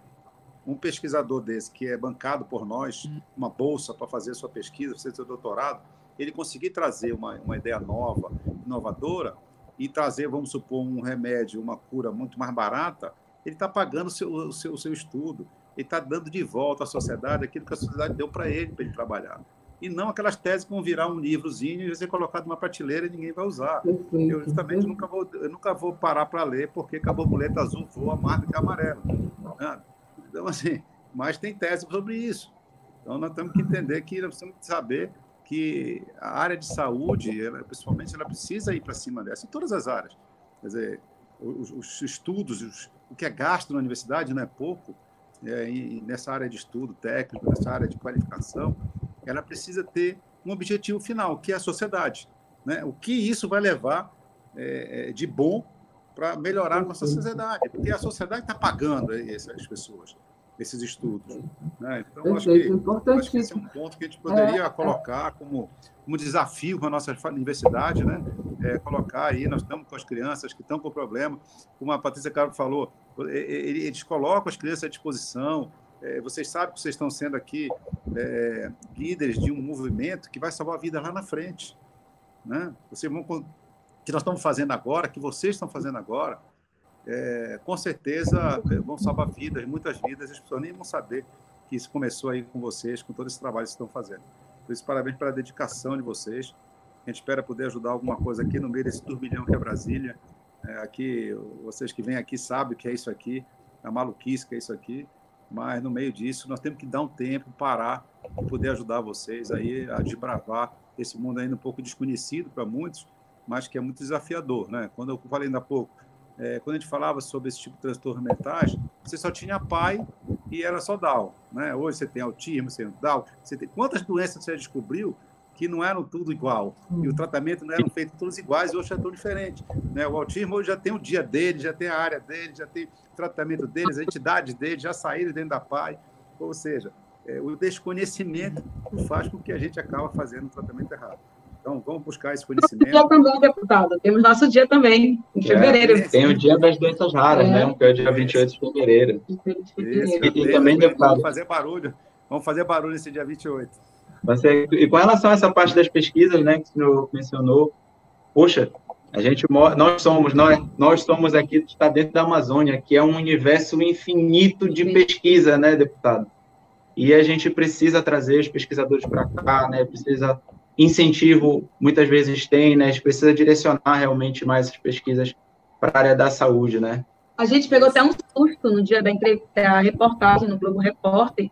um pesquisador desse, que é bancado por nós, uma bolsa para fazer a sua pesquisa, fazer seu doutorado, ele conseguir trazer uma, uma ideia nova, inovadora, e trazer, vamos supor, um remédio, uma cura muito mais barata, ele está pagando o seu, o, seu, o seu estudo, ele está dando de volta à sociedade aquilo que a sociedade deu para ele, para ele trabalhar e não aquelas teses que vão virar um livrozinho e ser colocado numa prateleira e ninguém vai usar. Perfeito. Eu justamente nunca vou, eu nunca vou parar para ler porque a borboleta azul voa mais do que a amarela. Né? Então, assim, mas tem tese sobre isso. Então, nós temos que entender que nós temos que saber que a área de saúde, ela, principalmente, ela precisa ir para cima dessa, em todas as áreas. Quer dizer, os, os estudos, os, o que é gasto na universidade não é pouco, é, e nessa área de estudo técnico, nessa área de qualificação, ela precisa ter um objetivo final, que é a sociedade. Né? O que isso vai levar é, é de bom para melhorar a nossa sociedade, porque a sociedade está pagando essas pessoas, esses estudos. Né? Então, acho que, acho que esse é um ponto que a gente poderia é, colocar como, como desafio para a nossa universidade, né? É, colocar aí, nós estamos com as crianças que estão com problema, como a Patrícia Carlos falou, eles colocam as crianças à disposição, é, vocês sabem que vocês estão sendo aqui é, líderes de um movimento que vai salvar a vida lá na frente. Né? Vocês vão, que nós estamos fazendo agora, que vocês estão fazendo agora, é, com certeza é, vão salvar vidas, muitas vidas, as pessoas nem vão saber que isso começou aí com vocês, com todo esse trabalho que estão fazendo. Por isso, parabéns pela dedicação de vocês. A gente espera poder ajudar alguma coisa aqui no meio desse turbilhão que é Brasília. É, aqui, vocês que vêm aqui sabem que é isso aqui, a maluquice que é isso aqui mas no meio disso nós temos que dar um tempo, parar, para poder ajudar vocês aí a desbravar esse mundo ainda um pouco desconhecido para muitos, mas que é muito desafiador, né? Quando eu falei ainda há pouco, é, quando a gente falava sobre esse tipo de transtorno mentais, você só tinha pai e era só Down, né? Hoje você tem autismo, você tem Down, você tem quantas doenças você descobriu que não eram tudo igual. E o tratamento não eram feitos todos iguais, e hoje é tão diferente. Né? O autismo hoje já tem o dia dele, já tem a área dele, já tem o tratamento deles, a entidade dele, já saíram dentro da PAI. Ou seja, é, o desconhecimento faz com que a gente acaba fazendo o tratamento errado. Então, vamos buscar esse conhecimento. Dia também, deputado. Temos nosso dia também, em fevereiro. É, tem o dia das doenças raras, é. né? Que é o dia 28 de fevereiro. Isso, e, também, deputado. Vamos fazer barulho. Vamos fazer barulho esse dia 28. Você, e com relação a essa parte das pesquisas, né, que o senhor mencionou, poxa, a gente nós somos nós nós somos aqui está dentro da Amazônia, que é um universo infinito de pesquisa, né, deputado? E a gente precisa trazer os pesquisadores para cá, né? Precisa incentivo, muitas vezes tem, né? A gente precisa direcionar realmente mais as pesquisas para a área da saúde, né? A gente pegou até um susto no dia da, da reportagem no Globo Repórter,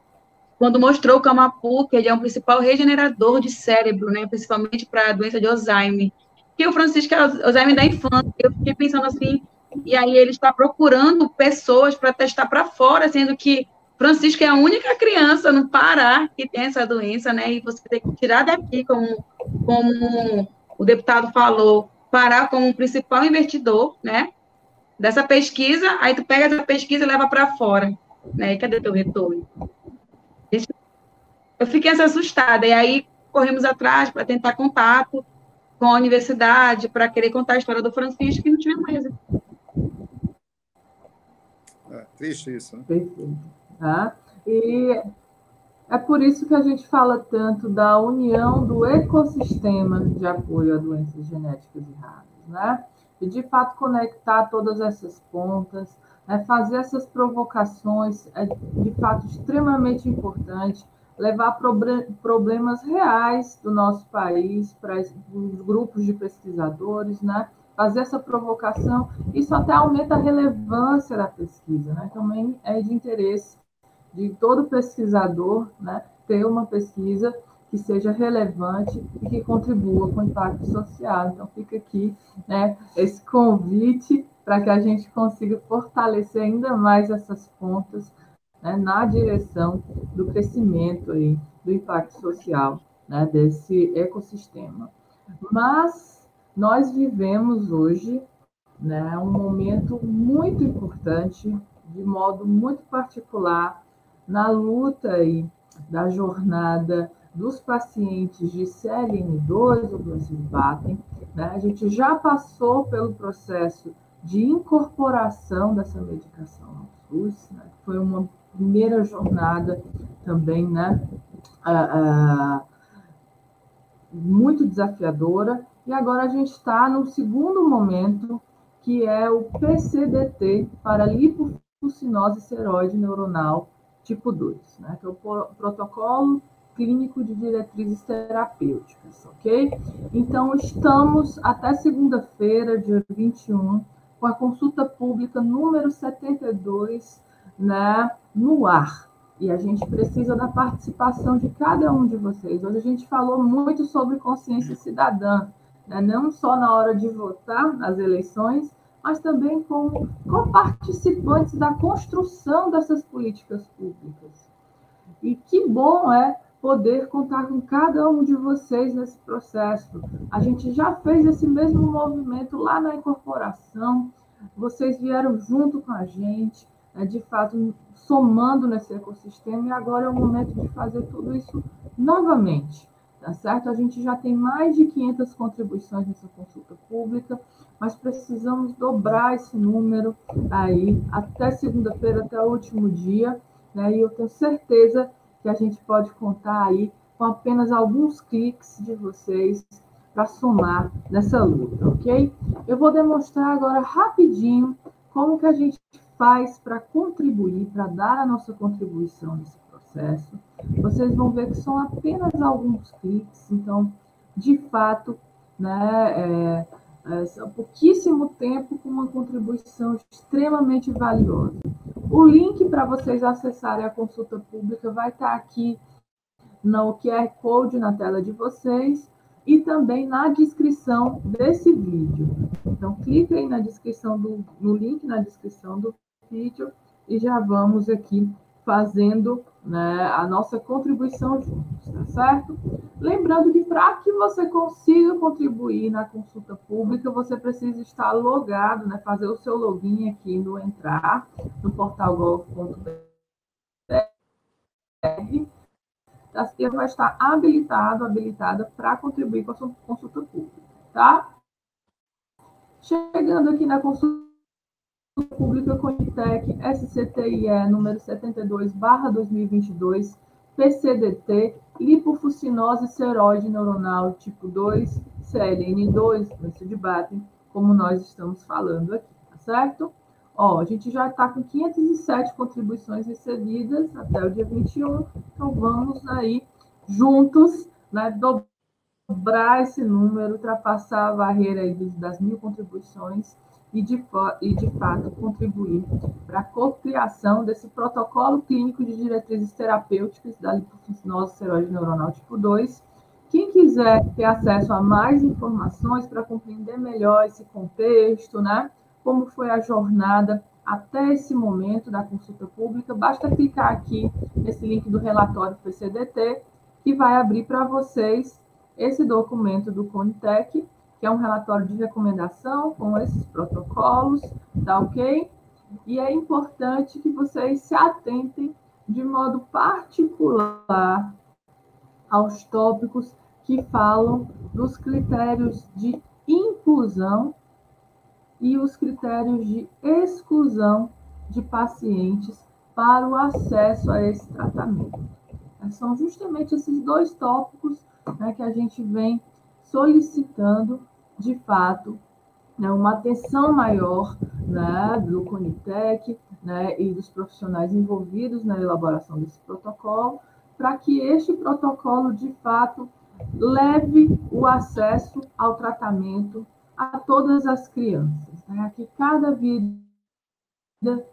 quando mostrou o Camapu, que ele é um principal regenerador de cérebro, né, principalmente para a doença de Alzheimer. Que o Francisco é Alzheimer da infância. Eu fiquei pensando assim, e aí ele está procurando pessoas para testar para fora, sendo que Francisco é a única criança no Pará que tem essa doença, né? E você tem que tirar daqui, como, como o deputado falou, Pará como principal investidor, né? Dessa pesquisa, aí tu pega essa pesquisa e leva para fora, né? E cadê teu retorno? Eu fiquei assustada, e aí corremos atrás para tentar contato com a universidade, para querer contar a história do Francisco, e não tivemos mais. É, triste isso, né? Perfeito. Tá? E é por isso que a gente fala tanto da união do ecossistema de apoio a doenças genéticas e raras, né? E de fato conectar todas essas pontas, né? fazer essas provocações é de fato extremamente importante, levar problemas reais do nosso país para os grupos de pesquisadores, né? Fazer essa provocação, isso até aumenta a relevância da pesquisa, né? Também é de interesse de todo pesquisador né, ter uma pesquisa que seja relevante e que contribua com o impacto social. Então, fica aqui né, esse convite para que a gente consiga fortalecer ainda mais essas pontas né, na direção do crescimento aí, do impacto social né, desse ecossistema. Mas nós vivemos hoje né, um momento muito importante, de modo muito particular, na luta aí da jornada dos pacientes de CLN2 ou do Batem, né? a gente já passou pelo processo de incorporação dessa medicação ao SUS, né? foi uma primeira jornada também, né? Ah, ah, muito desafiadora, e agora a gente está no segundo momento, que é o PCDT, para lipofucinose seroide neuronal tipo 2, né, que é o protocolo clínico de diretrizes terapêuticas, ok? Então, estamos até segunda-feira, dia 21, com a consulta pública número 72, né, no ar. E a gente precisa da participação de cada um de vocês. Hoje a gente falou muito sobre consciência cidadã, né, não só na hora de votar nas eleições, mas também como participantes da construção dessas políticas públicas. E que bom é poder contar com cada um de vocês nesse processo. A gente já fez esse mesmo movimento lá na incorporação, vocês vieram junto com a gente, né, de fato, somando nesse ecossistema, e agora é o momento de fazer tudo isso novamente tá certo? A gente já tem mais de 500 contribuições nessa consulta pública, mas precisamos dobrar esse número aí até segunda-feira, até o último dia, né? E eu tenho certeza que a gente pode contar aí com apenas alguns cliques de vocês para somar nessa luta, ok? Eu vou demonstrar agora rapidinho como que a gente faz para contribuir, para dar a nossa contribuição nesse processo. Vocês vão ver que são apenas alguns cliques, então, de fato, né, é, é, pouquíssimo tempo com uma contribuição extremamente valiosa. O link para vocês acessarem a consulta pública vai estar aqui no QR Code na tela de vocês e também na descrição desse vídeo. Então, clique aí na descrição do, no link na descrição do vídeo e já vamos aqui fazendo né, a nossa contribuição juntos, tá certo? Lembrando que para que você consiga contribuir na consulta pública, você precisa estar logado, né, fazer o seu login aqui no entrar no portal gov.br. Você vai estar habilitado, habilitada para contribuir com a sua consulta pública, tá? Chegando aqui na consulta Pública Conitec SCTIE número 72, barra 2022, PCDT, lipofucinose seróide neuronal tipo 2, CLN2, doença de como nós estamos falando aqui, tá certo? Ó, a gente já está com 507 contribuições recebidas até o dia 21, então vamos aí juntos, né, dobrar esse número, ultrapassar a barreira aí das mil contribuições e de, e, de fato, contribuir para a cocriação desse protocolo clínico de diretrizes terapêuticas da lipofuncinose seróide neuronal tipo 2. Quem quiser ter acesso a mais informações para compreender melhor esse contexto, né? Como foi a jornada até esse momento da consulta pública, basta clicar aqui nesse link do relatório PCDT, que vai abrir para vocês esse documento do Conitec que é um relatório de recomendação com esses protocolos, tá ok? E é importante que vocês se atentem de modo particular aos tópicos que falam dos critérios de inclusão e os critérios de exclusão de pacientes para o acesso a esse tratamento. São justamente esses dois tópicos né, que a gente vem solicitando, de fato, né, uma atenção maior né, do Conitec né, e dos profissionais envolvidos na elaboração desse protocolo, para que este protocolo, de fato, leve o acesso ao tratamento a todas as crianças, né, que cada vida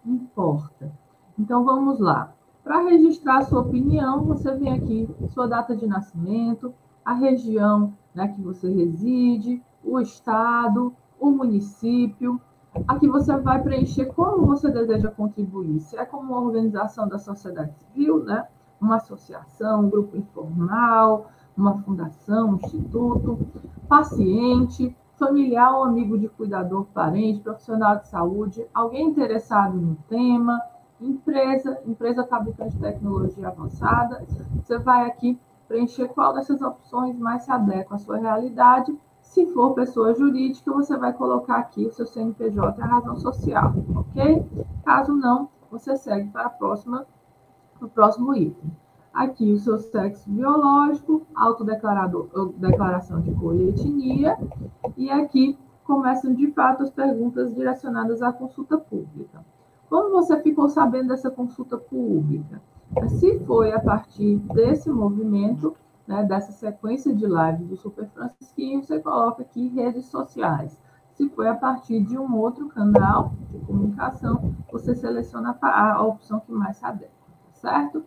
importa. Então, vamos lá. Para registrar sua opinião, você vem aqui, sua data de nascimento, a região né, que você reside, o estado, o município. Aqui você vai preencher como você deseja contribuir. Se é como uma organização da sociedade civil, né, uma associação, um grupo informal, uma fundação, um instituto, paciente, familiar ou amigo de cuidador, parente, profissional de saúde, alguém interessado no tema, empresa, empresa fabricante de tecnologia avançada. Você vai aqui preencher qual dessas opções mais se adequa à sua realidade. Se for pessoa jurídica, você vai colocar aqui o seu CNPJ a razão social, ok? Caso não, você segue para a próxima, o próximo item. Aqui o seu sexo biológico, autodeclaração de cor e etnia, e aqui começam de fato as perguntas direcionadas à consulta pública. Como você ficou sabendo dessa consulta pública? Se foi a partir desse movimento, né, dessa sequência de lives do Super Francisquinho, você coloca aqui redes sociais. Se foi a partir de um outro canal de comunicação, você seleciona a opção que mais se adequa, certo?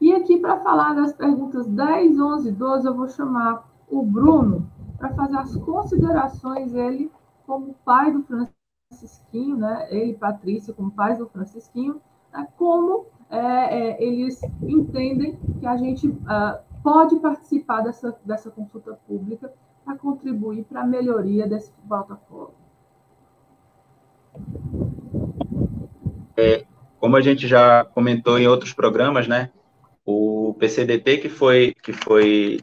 E aqui, para falar das perguntas 10, 11 e 12, eu vou chamar o Bruno para fazer as considerações, ele como pai do Francisquinho, né? ele, Patrícia, como pai do Francisquinho, né? como é, é, eles entendem que a gente uh, pode participar dessa, dessa consulta pública para contribuir para a melhoria desse protocolo. É, como a gente já comentou em outros programas, né, o PCDT que foi, que foi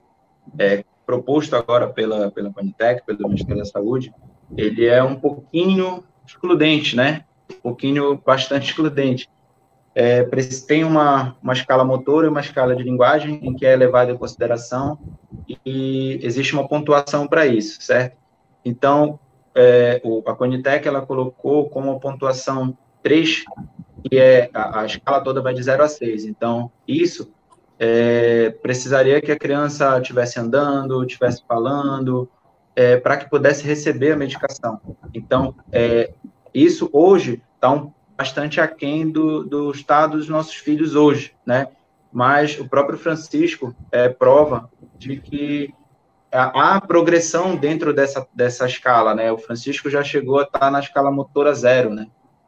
é, proposto agora pela, pela Panitec, pelo Ministério da Saúde, ele é um pouquinho excludente, né? Um pouquinho bastante excludente é, tem uma, uma escala motora uma escala de linguagem em que é levada em consideração e existe uma pontuação para isso, certo? Então, é, o, a Conitec, ela colocou como pontuação 3, que é, a, a, escala toda vai de 0 a 6. Então, isso é, precisaria que a criança estivesse andando, estivesse falando, é, para que pudesse receber a medicação. Então, é, isso hoje está um bastante aquém do, do estado dos nossos filhos hoje, né? Mas o próprio Francisco é prova de que há progressão dentro dessa, dessa escala, né? O Francisco já chegou a estar na escala motora zero, né?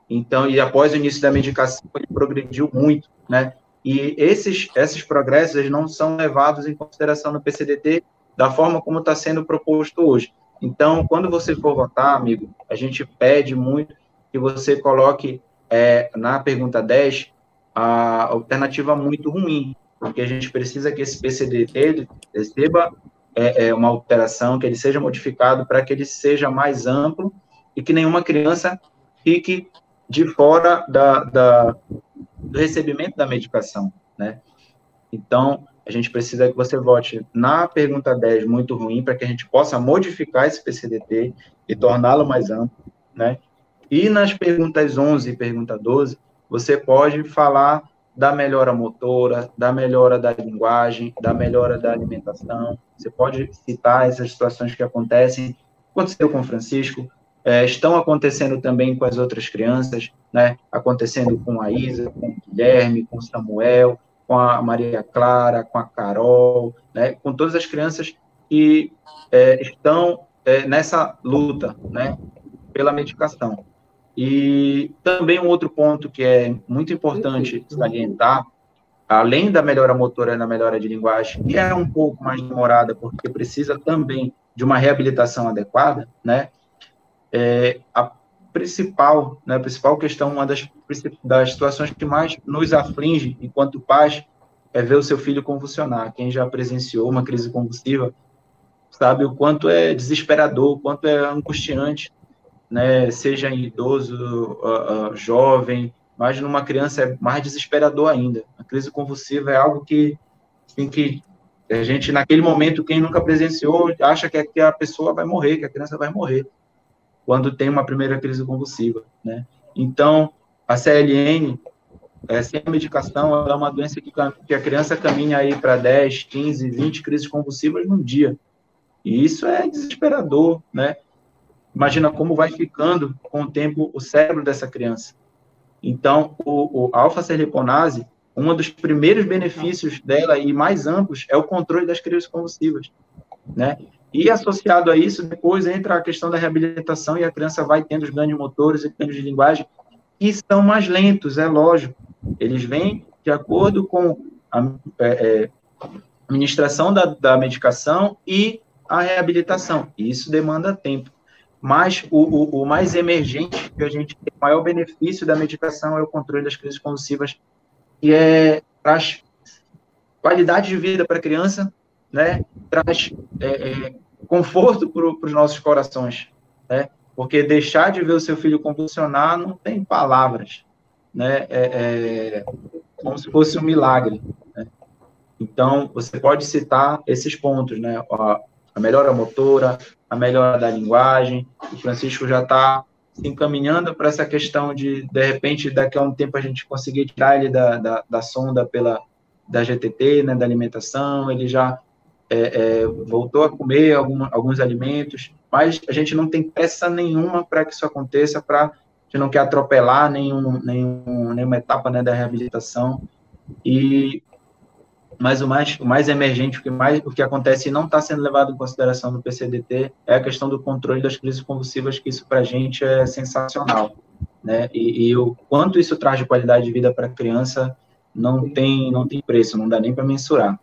Então, e após o início da medicação, ele progrediu muito. né? E esses, esses progressos eles não são levados em consideração no PCDT da forma como está sendo proposto hoje. Então, quando você for votar, amigo, a gente pede muito que você coloque é, na pergunta 10 a alternativa muito ruim, porque a gente precisa que esse PCDT receba é, é, uma alteração, que ele seja modificado para que ele seja mais amplo e que nenhuma criança fique de fora da, da, do recebimento da medicação, né? Então, a gente precisa que você vote na pergunta 10 muito ruim para que a gente possa modificar esse PCDT e torná-lo mais amplo, né? E nas perguntas 11 e pergunta 12, você pode falar da melhora motora, da melhora da linguagem, da melhora da alimentação. Você pode citar essas situações que acontecem. Aconteceu com o Francisco, é, estão acontecendo também com as outras crianças, né? Acontecendo com a Isa, com o Guilherme, com o Samuel, com a Maria Clara, com a Carol, né? Com todas as crianças que é, estão é, nessa luta, né? Pela medicação. E também um outro ponto que é muito importante salientar, além da melhora motora e da melhora de linguagem, que é um pouco mais demorada, porque precisa também de uma reabilitação adequada, né? é, a principal, né, a principal questão, uma das, das situações que mais nos aflige enquanto pais é ver o seu filho convulsionar. Quem já presenciou uma crise convulsiva sabe o quanto é desesperador, o quanto é angustiante, né, seja em idoso, uh, uh, jovem, mas numa criança é mais desesperador ainda. A crise convulsiva é algo que, assim, que a gente, naquele momento, quem nunca presenciou, acha que a pessoa vai morrer, que a criança vai morrer quando tem uma primeira crise convulsiva, né? Então, a CLN, é, sem a medicação, é uma doença que, que a criança caminha aí para 10, 15, 20 crises convulsivas no dia. E isso é desesperador, né? Imagina como vai ficando com o tempo o cérebro dessa criança. Então, o, o alfa-serliponase, um dos primeiros benefícios dela e mais amplos é o controle das crises convulsivas, né? E associado a isso, depois entra a questão da reabilitação e a criança vai tendo os ganhos motores e ganhos de linguagem que são mais lentos, é lógico. Eles vêm de acordo com a é, é, administração da, da medicação e a reabilitação. E isso demanda tempo. Mas o, o, o, mais emergente que a gente tem, o maior benefício da medicação é o controle das crises convulsivas, que é traz qualidade de vida para a criança, né? Traz é, é, conforto para os nossos corações, né? Porque deixar de ver o seu filho convulsionar não tem palavras, né? É, é como se fosse um milagre. Né? Então, você pode citar esses pontos, né? A, a melhora motora, a melhora da linguagem. O Francisco já está se encaminhando para essa questão de, de repente, daqui a um tempo a gente conseguir tirar ele da, da, da sonda pela da GTT, né, da alimentação, ele já é, é, voltou a comer algum, alguns alimentos, mas a gente não tem pressa nenhuma para que isso aconteça, para a gente não quer atropelar nenhum, nenhum, nenhuma etapa né, da reabilitação. E mas o mais, o mais emergente, o que mais o que acontece e não está sendo levado em consideração no PCDT é a questão do controle das crises convulsivas, que isso para a gente é sensacional, né? E, e, o quanto isso traz de qualidade de vida para a criança não tem não tem preço, não dá nem para mensurar.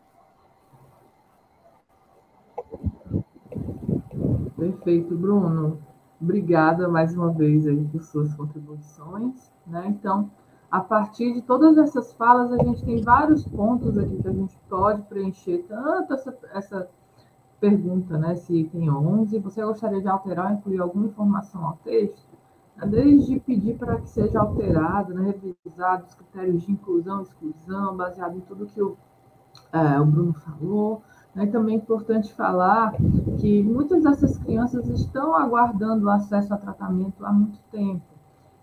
Perfeito, Bruno. Obrigada mais uma vez aí por suas contribuições. Né? Então, a partir de todas essas falas, a gente tem vários pontos aqui que a gente pode preencher, tanto essa, essa pergunta, né, se item 11, você gostaria de alterar ou incluir alguma informação ao texto? Desde pedir para que seja alterado, né, revisado os critérios de inclusão e exclusão, baseado em tudo que o, é, o Bruno falou, é também importante falar que muitas dessas crianças estão aguardando acesso a tratamento há muito tempo.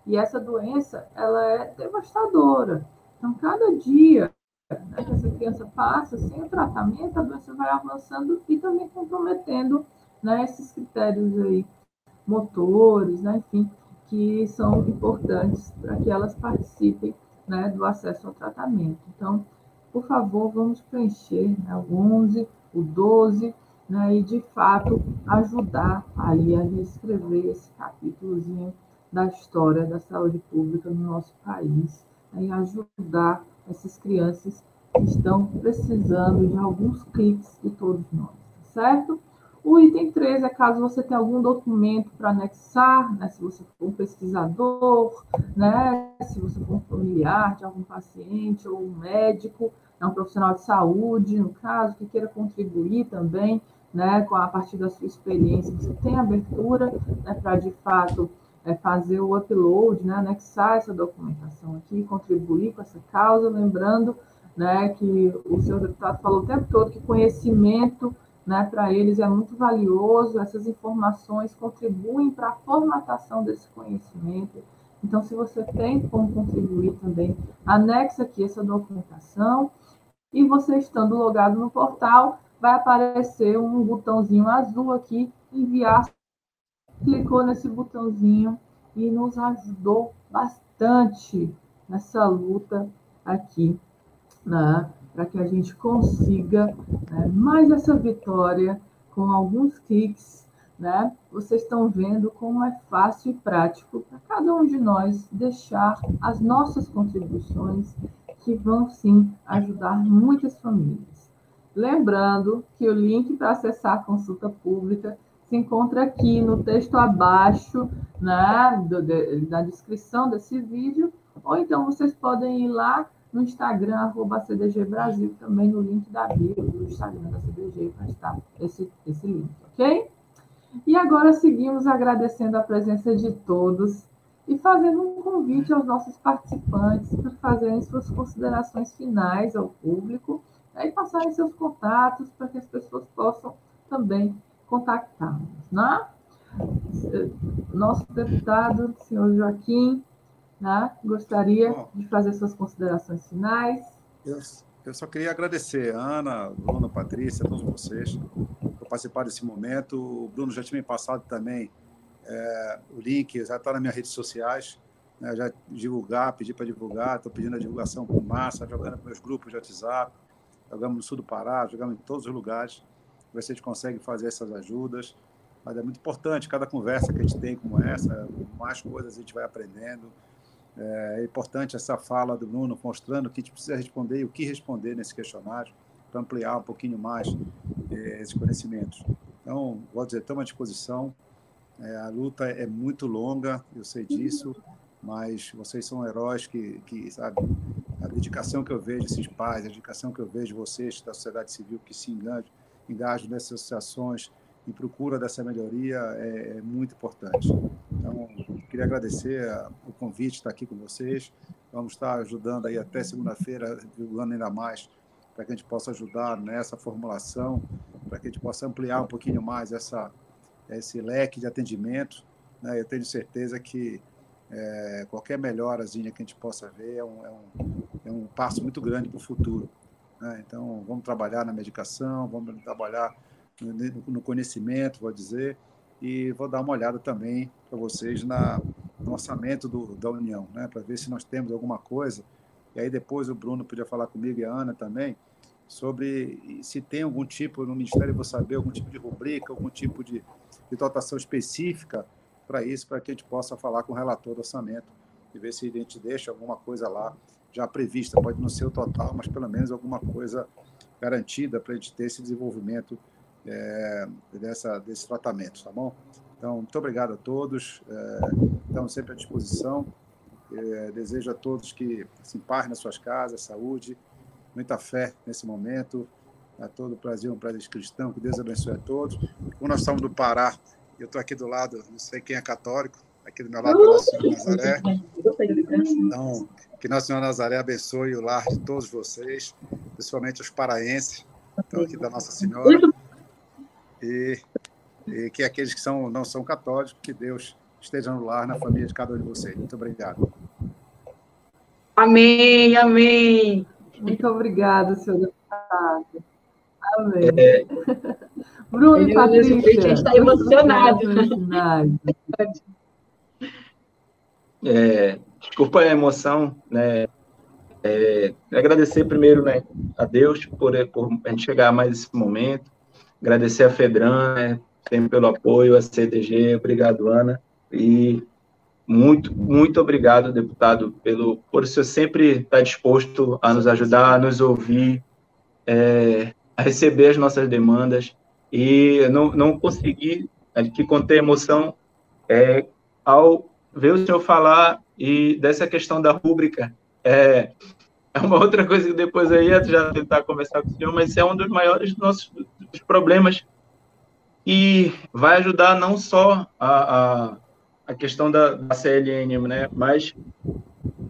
E essa doença, ela é devastadora. Então, cada dia né, que essa criança passa sem o tratamento, a doença vai avançando e também comprometendo né, esses critérios aí, motores, né, enfim, que são importantes para que elas participem né, do acesso ao tratamento. Então, por favor, vamos preencher né, o 11, o 12, né, e de fato ajudar aí a reescrever esse capítulozinho da história da saúde pública no nosso país né, e ajudar essas crianças que estão precisando de alguns cliques de todos nós, tá certo? O item 3 é caso você tenha algum documento para anexar, né, se você for um pesquisador, né, se você for um familiar de algum paciente ou um médico, é um profissional de saúde, no caso, que queira contribuir também, né, com a partir da sua experiência, você tem abertura né, para, de fato, é, fazer o upload, né, anexar essa documentação aqui, contribuir com essa causa, lembrando né, que o senhor deputado falou o tempo todo que conhecimento né, para eles é muito valioso, essas informações contribuem para a formatação desse conhecimento. Então, se você tem como contribuir também, anexa aqui essa documentação e você estando logado no portal, vai aparecer um botãozinho azul aqui, enviar. Clicou nesse botãozinho e nos ajudou bastante nessa luta aqui né, para que a gente consiga né, mais essa vitória com alguns cliques. Né? Vocês estão vendo como é fácil e prático para cada um de nós deixar as nossas contribuições, que vão sim ajudar muitas famílias. Lembrando que o link para acessar a consulta pública se encontra aqui no texto abaixo, né, do, de, da descrição desse vídeo, ou então vocês podem ir lá no Instagram, arroba CDG Brasil, também no link da bio do Instagram da CDG, vai estar esse, esse link, ok? E agora seguimos agradecendo a presença de todos e fazendo um convite aos nossos participantes para fazerem suas considerações finais ao público né, e passarem seus contatos para que as pessoas possam também contactá-los. Né? Nosso deputado, senhor Joaquim, né? Gostaria Bom, de fazer suas considerações finais. Eu, eu só queria agradecer a Ana, Bruno, Patrícia, a todos vocês por participar desse momento. O Bruno já tinha me passado também é, o link, já está nas minhas redes sociais. Né? Já divulgar, pedir para divulgar, estou pedindo a divulgação com massa, jogando com meus grupos de WhatsApp, jogamos no sul do Pará, jogamos em todos os lugares. Ver se a gente consegue fazer essas ajudas. Mas é muito importante, cada conversa que a gente tem como essa, mais coisas a gente vai aprendendo. É importante essa fala do Bruno mostrando que a gente precisa responder e o que responder nesse questionário para ampliar um pouquinho mais é, esses conhecimentos. Então, vou dizer, estamos à disposição. É, a luta é muito longa, eu sei disso, mas vocês são heróis que, que, sabe, a dedicação que eu vejo desses pais, a dedicação que eu vejo vocês da sociedade civil que se engajam, engajam nessas associações em procura dessa melhoria é, é muito importante. Então, queria agradecer o convite de estar aqui com vocês. Vamos estar ajudando aí até segunda-feira, divulgando ainda mais, para que a gente possa ajudar nessa formulação, para que a gente possa ampliar um pouquinho mais essa, esse leque de atendimento. Né? Eu tenho certeza que é, qualquer melhorazinha que a gente possa ver é um, é um, é um passo muito grande para o futuro. Né? Então, vamos trabalhar na medicação, vamos trabalhar no, conhecimento, vou dizer, e vou dar uma olhada também para vocês na, no orçamento do, da União, né, para ver se nós temos alguma coisa. E aí depois o Bruno podia falar comigo e a Ana também sobre se tem algum tipo no Ministério, eu vou saber algum tipo de rubrica, algum tipo de, de dotação específica para isso, para que a gente possa falar com o relator do orçamento e ver se a gente deixa alguma coisa lá já prevista. Pode não ser o total, mas pelo menos alguma coisa garantida para a gente ter esse desenvolvimento é, dessa, desse tratamento, tá bom? Então, muito obrigado a todos, é, estamos sempre à disposição. É, desejo a todos que se emparem nas suas casas, saúde, muita fé nesse momento. A todo o Brasil, um prazer cristão, que Deus abençoe a todos. Como nós estamos do Pará, eu estou aqui do lado, não sei quem é católico, aqui do meu lado, Nossa Senhora Nazaré. Então, que Nossa Senhora Nazaré abençoe o lar de todos vocês, principalmente os paraenses, então aqui da Nossa Senhora e, e que aqueles que são, não são católicos, que Deus esteja no lar, na família de cada um de vocês. Muito obrigado. Amém, amém. Muito obrigada, senhor deputado. Amém. É... Bruno e Patrícia. A gente está emocionado. É, desculpa a emoção, né? É, agradecer primeiro né, a Deus por, por a gente chegar a mais esse momento, Agradecer a Fedran, né, sempre pelo apoio, a CDG, obrigado, Ana. E muito, muito obrigado, deputado, pelo por o senhor sempre estar disposto a nos ajudar, a nos ouvir, é, a receber as nossas demandas. E não, não consegui que conter emoção é, ao ver o senhor falar e dessa questão da rúbrica. É, é uma outra coisa que depois eu ia já tentar conversar com o senhor, mas é um dos maiores nossos problemas e vai ajudar não só a, a, a questão da, da, CLN, né, mas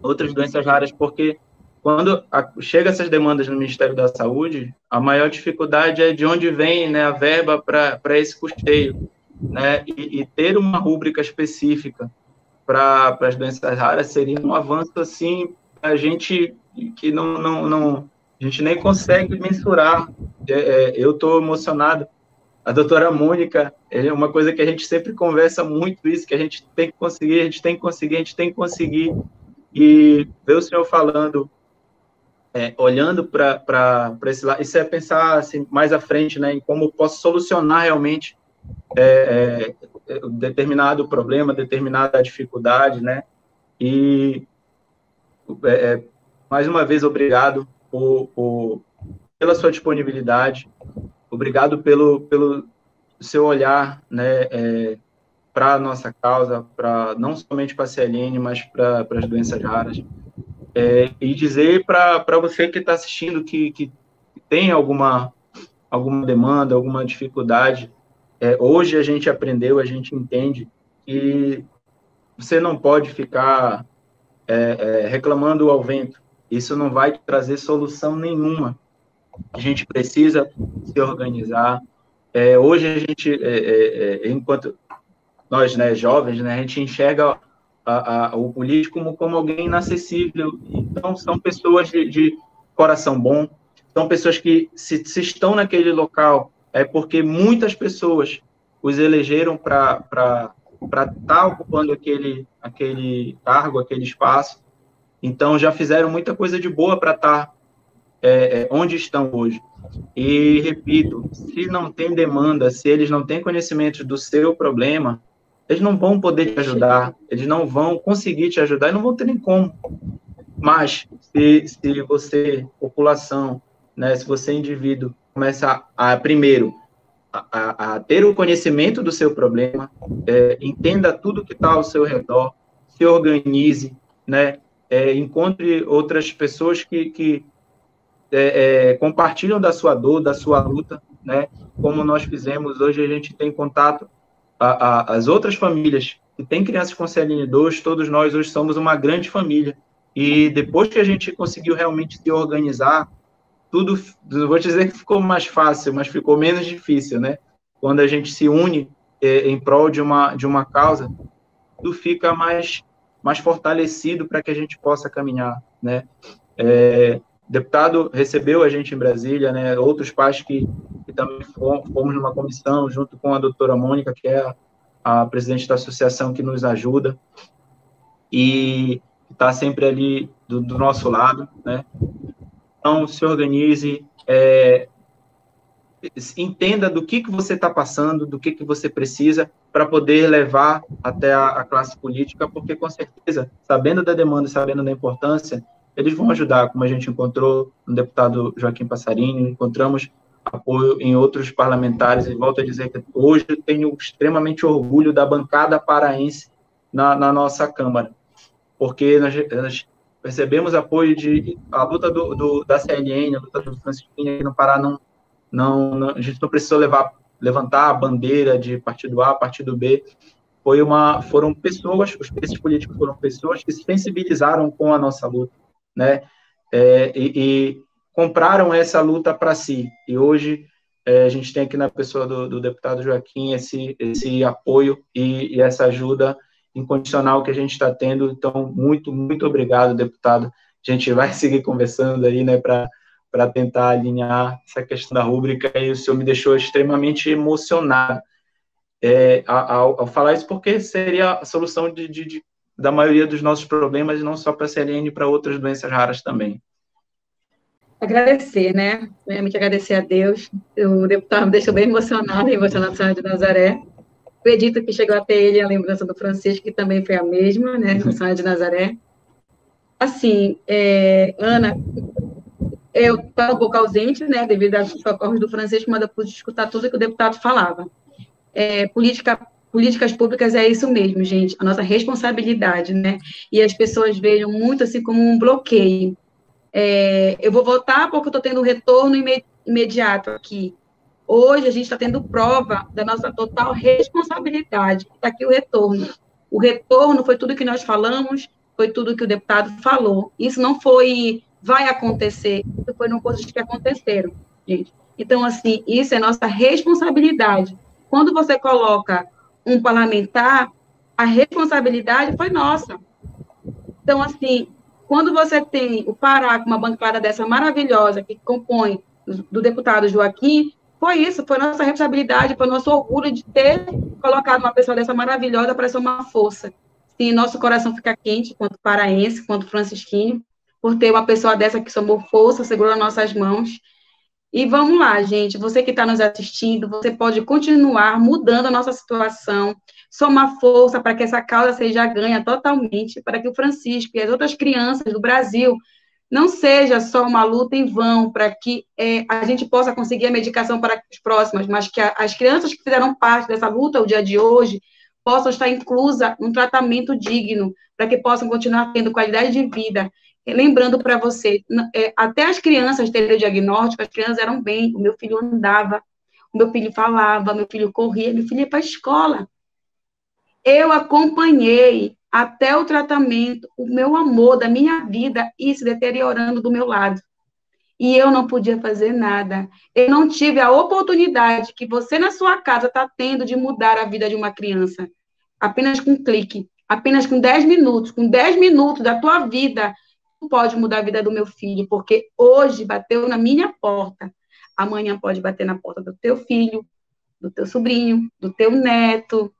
outras doenças raras, porque quando a, chega essas demandas no Ministério da Saúde, a maior dificuldade é de onde vem né, a verba para esse custeio, né, e, e ter uma rúbrica específica para as doenças raras seria um avanço assim a gente que não, não, não a gente nem consegue mensurar. É, é, eu estou emocionado. A doutora Mônica, é uma coisa que a gente sempre conversa muito isso, que a gente tem que conseguir, a gente tem que conseguir, a gente tem que conseguir. E ver o senhor falando, é, olhando para esse lado, isso é pensar assim, mais à frente, né, em como posso solucionar realmente é, é, determinado problema, determinada dificuldade, né, e é, é, mais uma vez, obrigado por, por, pela sua disponibilidade, obrigado pelo, pelo seu olhar né, é, para a nossa causa, para não somente para a CLN, mas para as doenças raras. É, e dizer para você que está assistindo que, que tem alguma, alguma demanda, alguma dificuldade, é, hoje a gente aprendeu, a gente entende que você não pode ficar é, é, reclamando ao vento. Isso não vai trazer solução nenhuma. A gente precisa se organizar. É, hoje a gente, é, é, enquanto nós, né, jovens, né, a gente enxerga a, a, o político como, como alguém inacessível. Então, são pessoas de, de coração bom, são pessoas que, se, se, estão naquele local, é porque muitas pessoas os elegeram para estar tá ocupando aquele, aquele cargo, aquele espaço. Então, já fizeram muita coisa de boa para estar tá, é, é, onde estão hoje. E, repito, se não tem demanda, se eles não têm conhecimento do seu problema, eles não vão poder te ajudar, eles não vão conseguir te ajudar e não vão ter nem como. Mas, se, se você, população, né, se você, indivíduo, começa a, primeiro, a, a, ter o conhecimento do seu problema, é, entenda tudo que está ao seu redor, se organize, né? É, encontre outras pessoas que, que é, é, compartilham da sua dor, da sua luta, né? Como nós fizemos, hoje a gente tem contato a, a, as outras famílias que têm crianças com CLN2, todos nós hoje somos uma grande família. E depois que a gente conseguiu realmente se organizar, tudo, vou dizer que ficou mais fácil, mas ficou menos difícil, né? Quando a gente se une é, em prol de uma, de uma causa, tudo fica mais, mais fortalecido para que a gente possa caminhar, né? É, deputado recebeu a gente em Brasília, né? Outros pais que, que também fomos numa comissão junto com a doutora Mônica, que é a, a presidente da associação que nos ajuda e está sempre ali do, do nosso lado, né? Então, se organize, é, entenda do que, que você está passando, do que, que você precisa para poder levar até a, a, classe política, porque com certeza, sabendo da demanda, sabendo da importância, eles vão ajudar, como a gente encontrou no deputado Joaquim Passarini, encontramos apoio em outros parlamentares, e volto a dizer que hoje tenho extremamente orgulho da bancada paraense na, na nossa Câmara, porque nós, nós percebemos apoio de a luta do, do, da CLN, a luta do Francisquinho aqui no Pará não, não, não, a gente não precisou levar levantar a bandeira de partido A, partido B. Foi uma foram pessoas, os preços políticos foram pessoas que se sensibilizaram com a nossa luta, né? É, e, e, compraram essa luta para si. E hoje é, a gente tem aqui na pessoa do, do deputado Joaquim esse esse apoio e, e essa ajuda incondicional que a gente está tendo. Então, muito, muito obrigado, deputado. A gente vai seguir conversando aí, né, para tentar alinhar essa questão da rúbrica, e o senhor me deixou extremamente emocionado é, ao, ao, falar isso, porque seria a solução de, de, de, da maioria dos nossos problemas, não só para a CLN, para outras doenças raras também. Agradecer, né? Realmente agradecer a Deus. O deputado me deixou bem emocionado, emocionado, de Nazaré acredito que chegou até ele a lembrança do Francisco, que também foi a mesma, né, no São de Nazaré. Assim, é, Ana, eu estava um pouco ausente, né, devido aos socorros do Francisco, mas eu pude escutar tudo que o deputado falava. É, política, políticas públicas é isso mesmo, gente, a nossa responsabilidade, né, e as pessoas vejam muito assim como um bloqueio. É, eu vou votar porque eu estou tendo um retorno imediato aqui. Hoje a gente está tendo prova da nossa total responsabilidade. Está aqui o retorno. O retorno foi tudo que nós falamos, foi tudo que o deputado falou. Isso não foi vai acontecer, isso foram coisas que aconteceram, gente. Então, assim, isso é nossa responsabilidade. Quando você coloca um parlamentar, a responsabilidade foi nossa. Então, assim, quando você tem o Pará com uma bancada dessa maravilhosa, que compõe do deputado Joaquim, foi isso, foi nossa responsabilidade, foi nosso orgulho de ter colocado uma pessoa dessa maravilhosa para ser uma força. Sim, nosso coração fica quente, quanto paraense, quanto francisquinho, por ter uma pessoa dessa que somou força, segurou nossas mãos. E vamos lá, gente, você que está nos assistindo, você pode continuar mudando a nossa situação, somar força para que essa causa seja ganha totalmente, para que o Francisco e as outras crianças do Brasil não seja só uma luta em vão para que é, a gente possa conseguir a medicação para as próximas, mas que a, as crianças que fizeram parte dessa luta o dia de hoje possam estar inclusas num tratamento digno, para que possam continuar tendo qualidade de vida. Lembrando para você, é, até as crianças terem o diagnóstico, as crianças eram bem, o meu filho andava, o meu filho falava, meu filho corria, meu filho ia para a escola. Eu acompanhei até o tratamento, o meu amor da minha vida ir se deteriorando do meu lado. E eu não podia fazer nada. Eu não tive a oportunidade que você na sua casa está tendo de mudar a vida de uma criança. Apenas com um clique, apenas com 10 minutos. Com 10 minutos da tua vida, tu pode mudar a vida do meu filho, porque hoje bateu na minha porta. Amanhã pode bater na porta do teu filho, do teu sobrinho, do teu neto,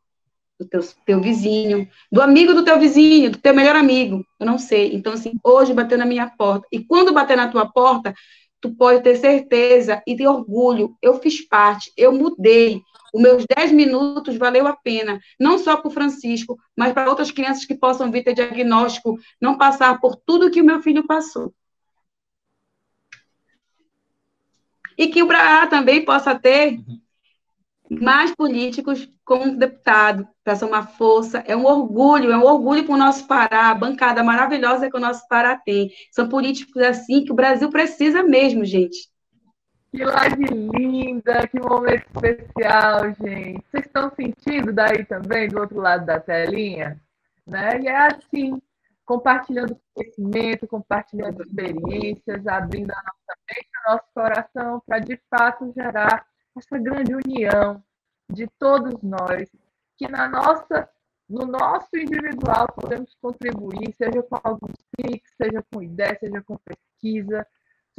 do teu, teu vizinho, do amigo do teu vizinho, do teu melhor amigo, eu não sei. Então, assim, hoje bateu na minha porta. E quando bater na tua porta, tu pode ter certeza e ter orgulho. Eu fiz parte, eu mudei. Os meus 10 minutos valeu a pena, não só para o Francisco, mas para outras crianças que possam vir ter diagnóstico, não passar por tudo que o meu filho passou. E que o Braá também possa ter uhum mais políticos como deputado, para ser uma força. É um orgulho, é um orgulho para o nosso Pará, a bancada maravilhosa que o nosso Pará tem. São políticos assim que o Brasil precisa mesmo, gente. Que live linda, que momento especial, gente. Vocês estão sentindo daí também, do outro lado da telinha? Né? E é assim, compartilhando conhecimento, compartilhando experiências, abrindo a nossa mente, o nosso coração, para de fato gerar essa grande união de todos nós, que na nossa, no nosso individual podemos contribuir, seja com alguns cliques, seja com ideia, seja com pesquisa,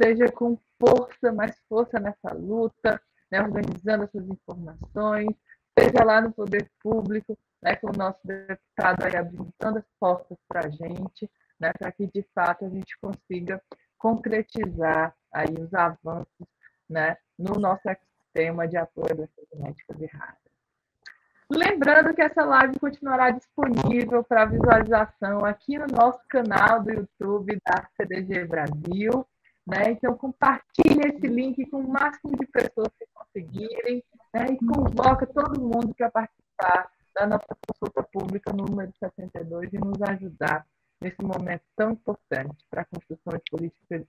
seja com força, mais força nessa luta, né, organizando essas informações, seja lá no poder público, né, com o nosso deputado aí abrindo as portas para a gente, né, para que de fato a gente consiga concretizar aí os avanços né, no nosso sistema de apoio das genéticas erradas. Lembrando que essa live continuará disponível para visualização aqui no nosso canal do YouTube da CDG Brasil. Né? Então, compartilhe esse link com o máximo de pessoas que conseguirem né? e convoca todo mundo para participar da nossa consulta pública número 72 e nos ajudar nesse momento tão importante para a construção de políticas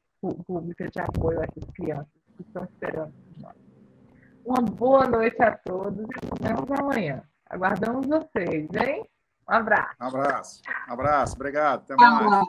públicas de apoio a essas crianças que estão esperando nós. Uma boa noite a todos e nos vemos amanhã. Aguardamos vocês, hein? Um abraço. Um abraço. Um abraço. Obrigado. Até mais.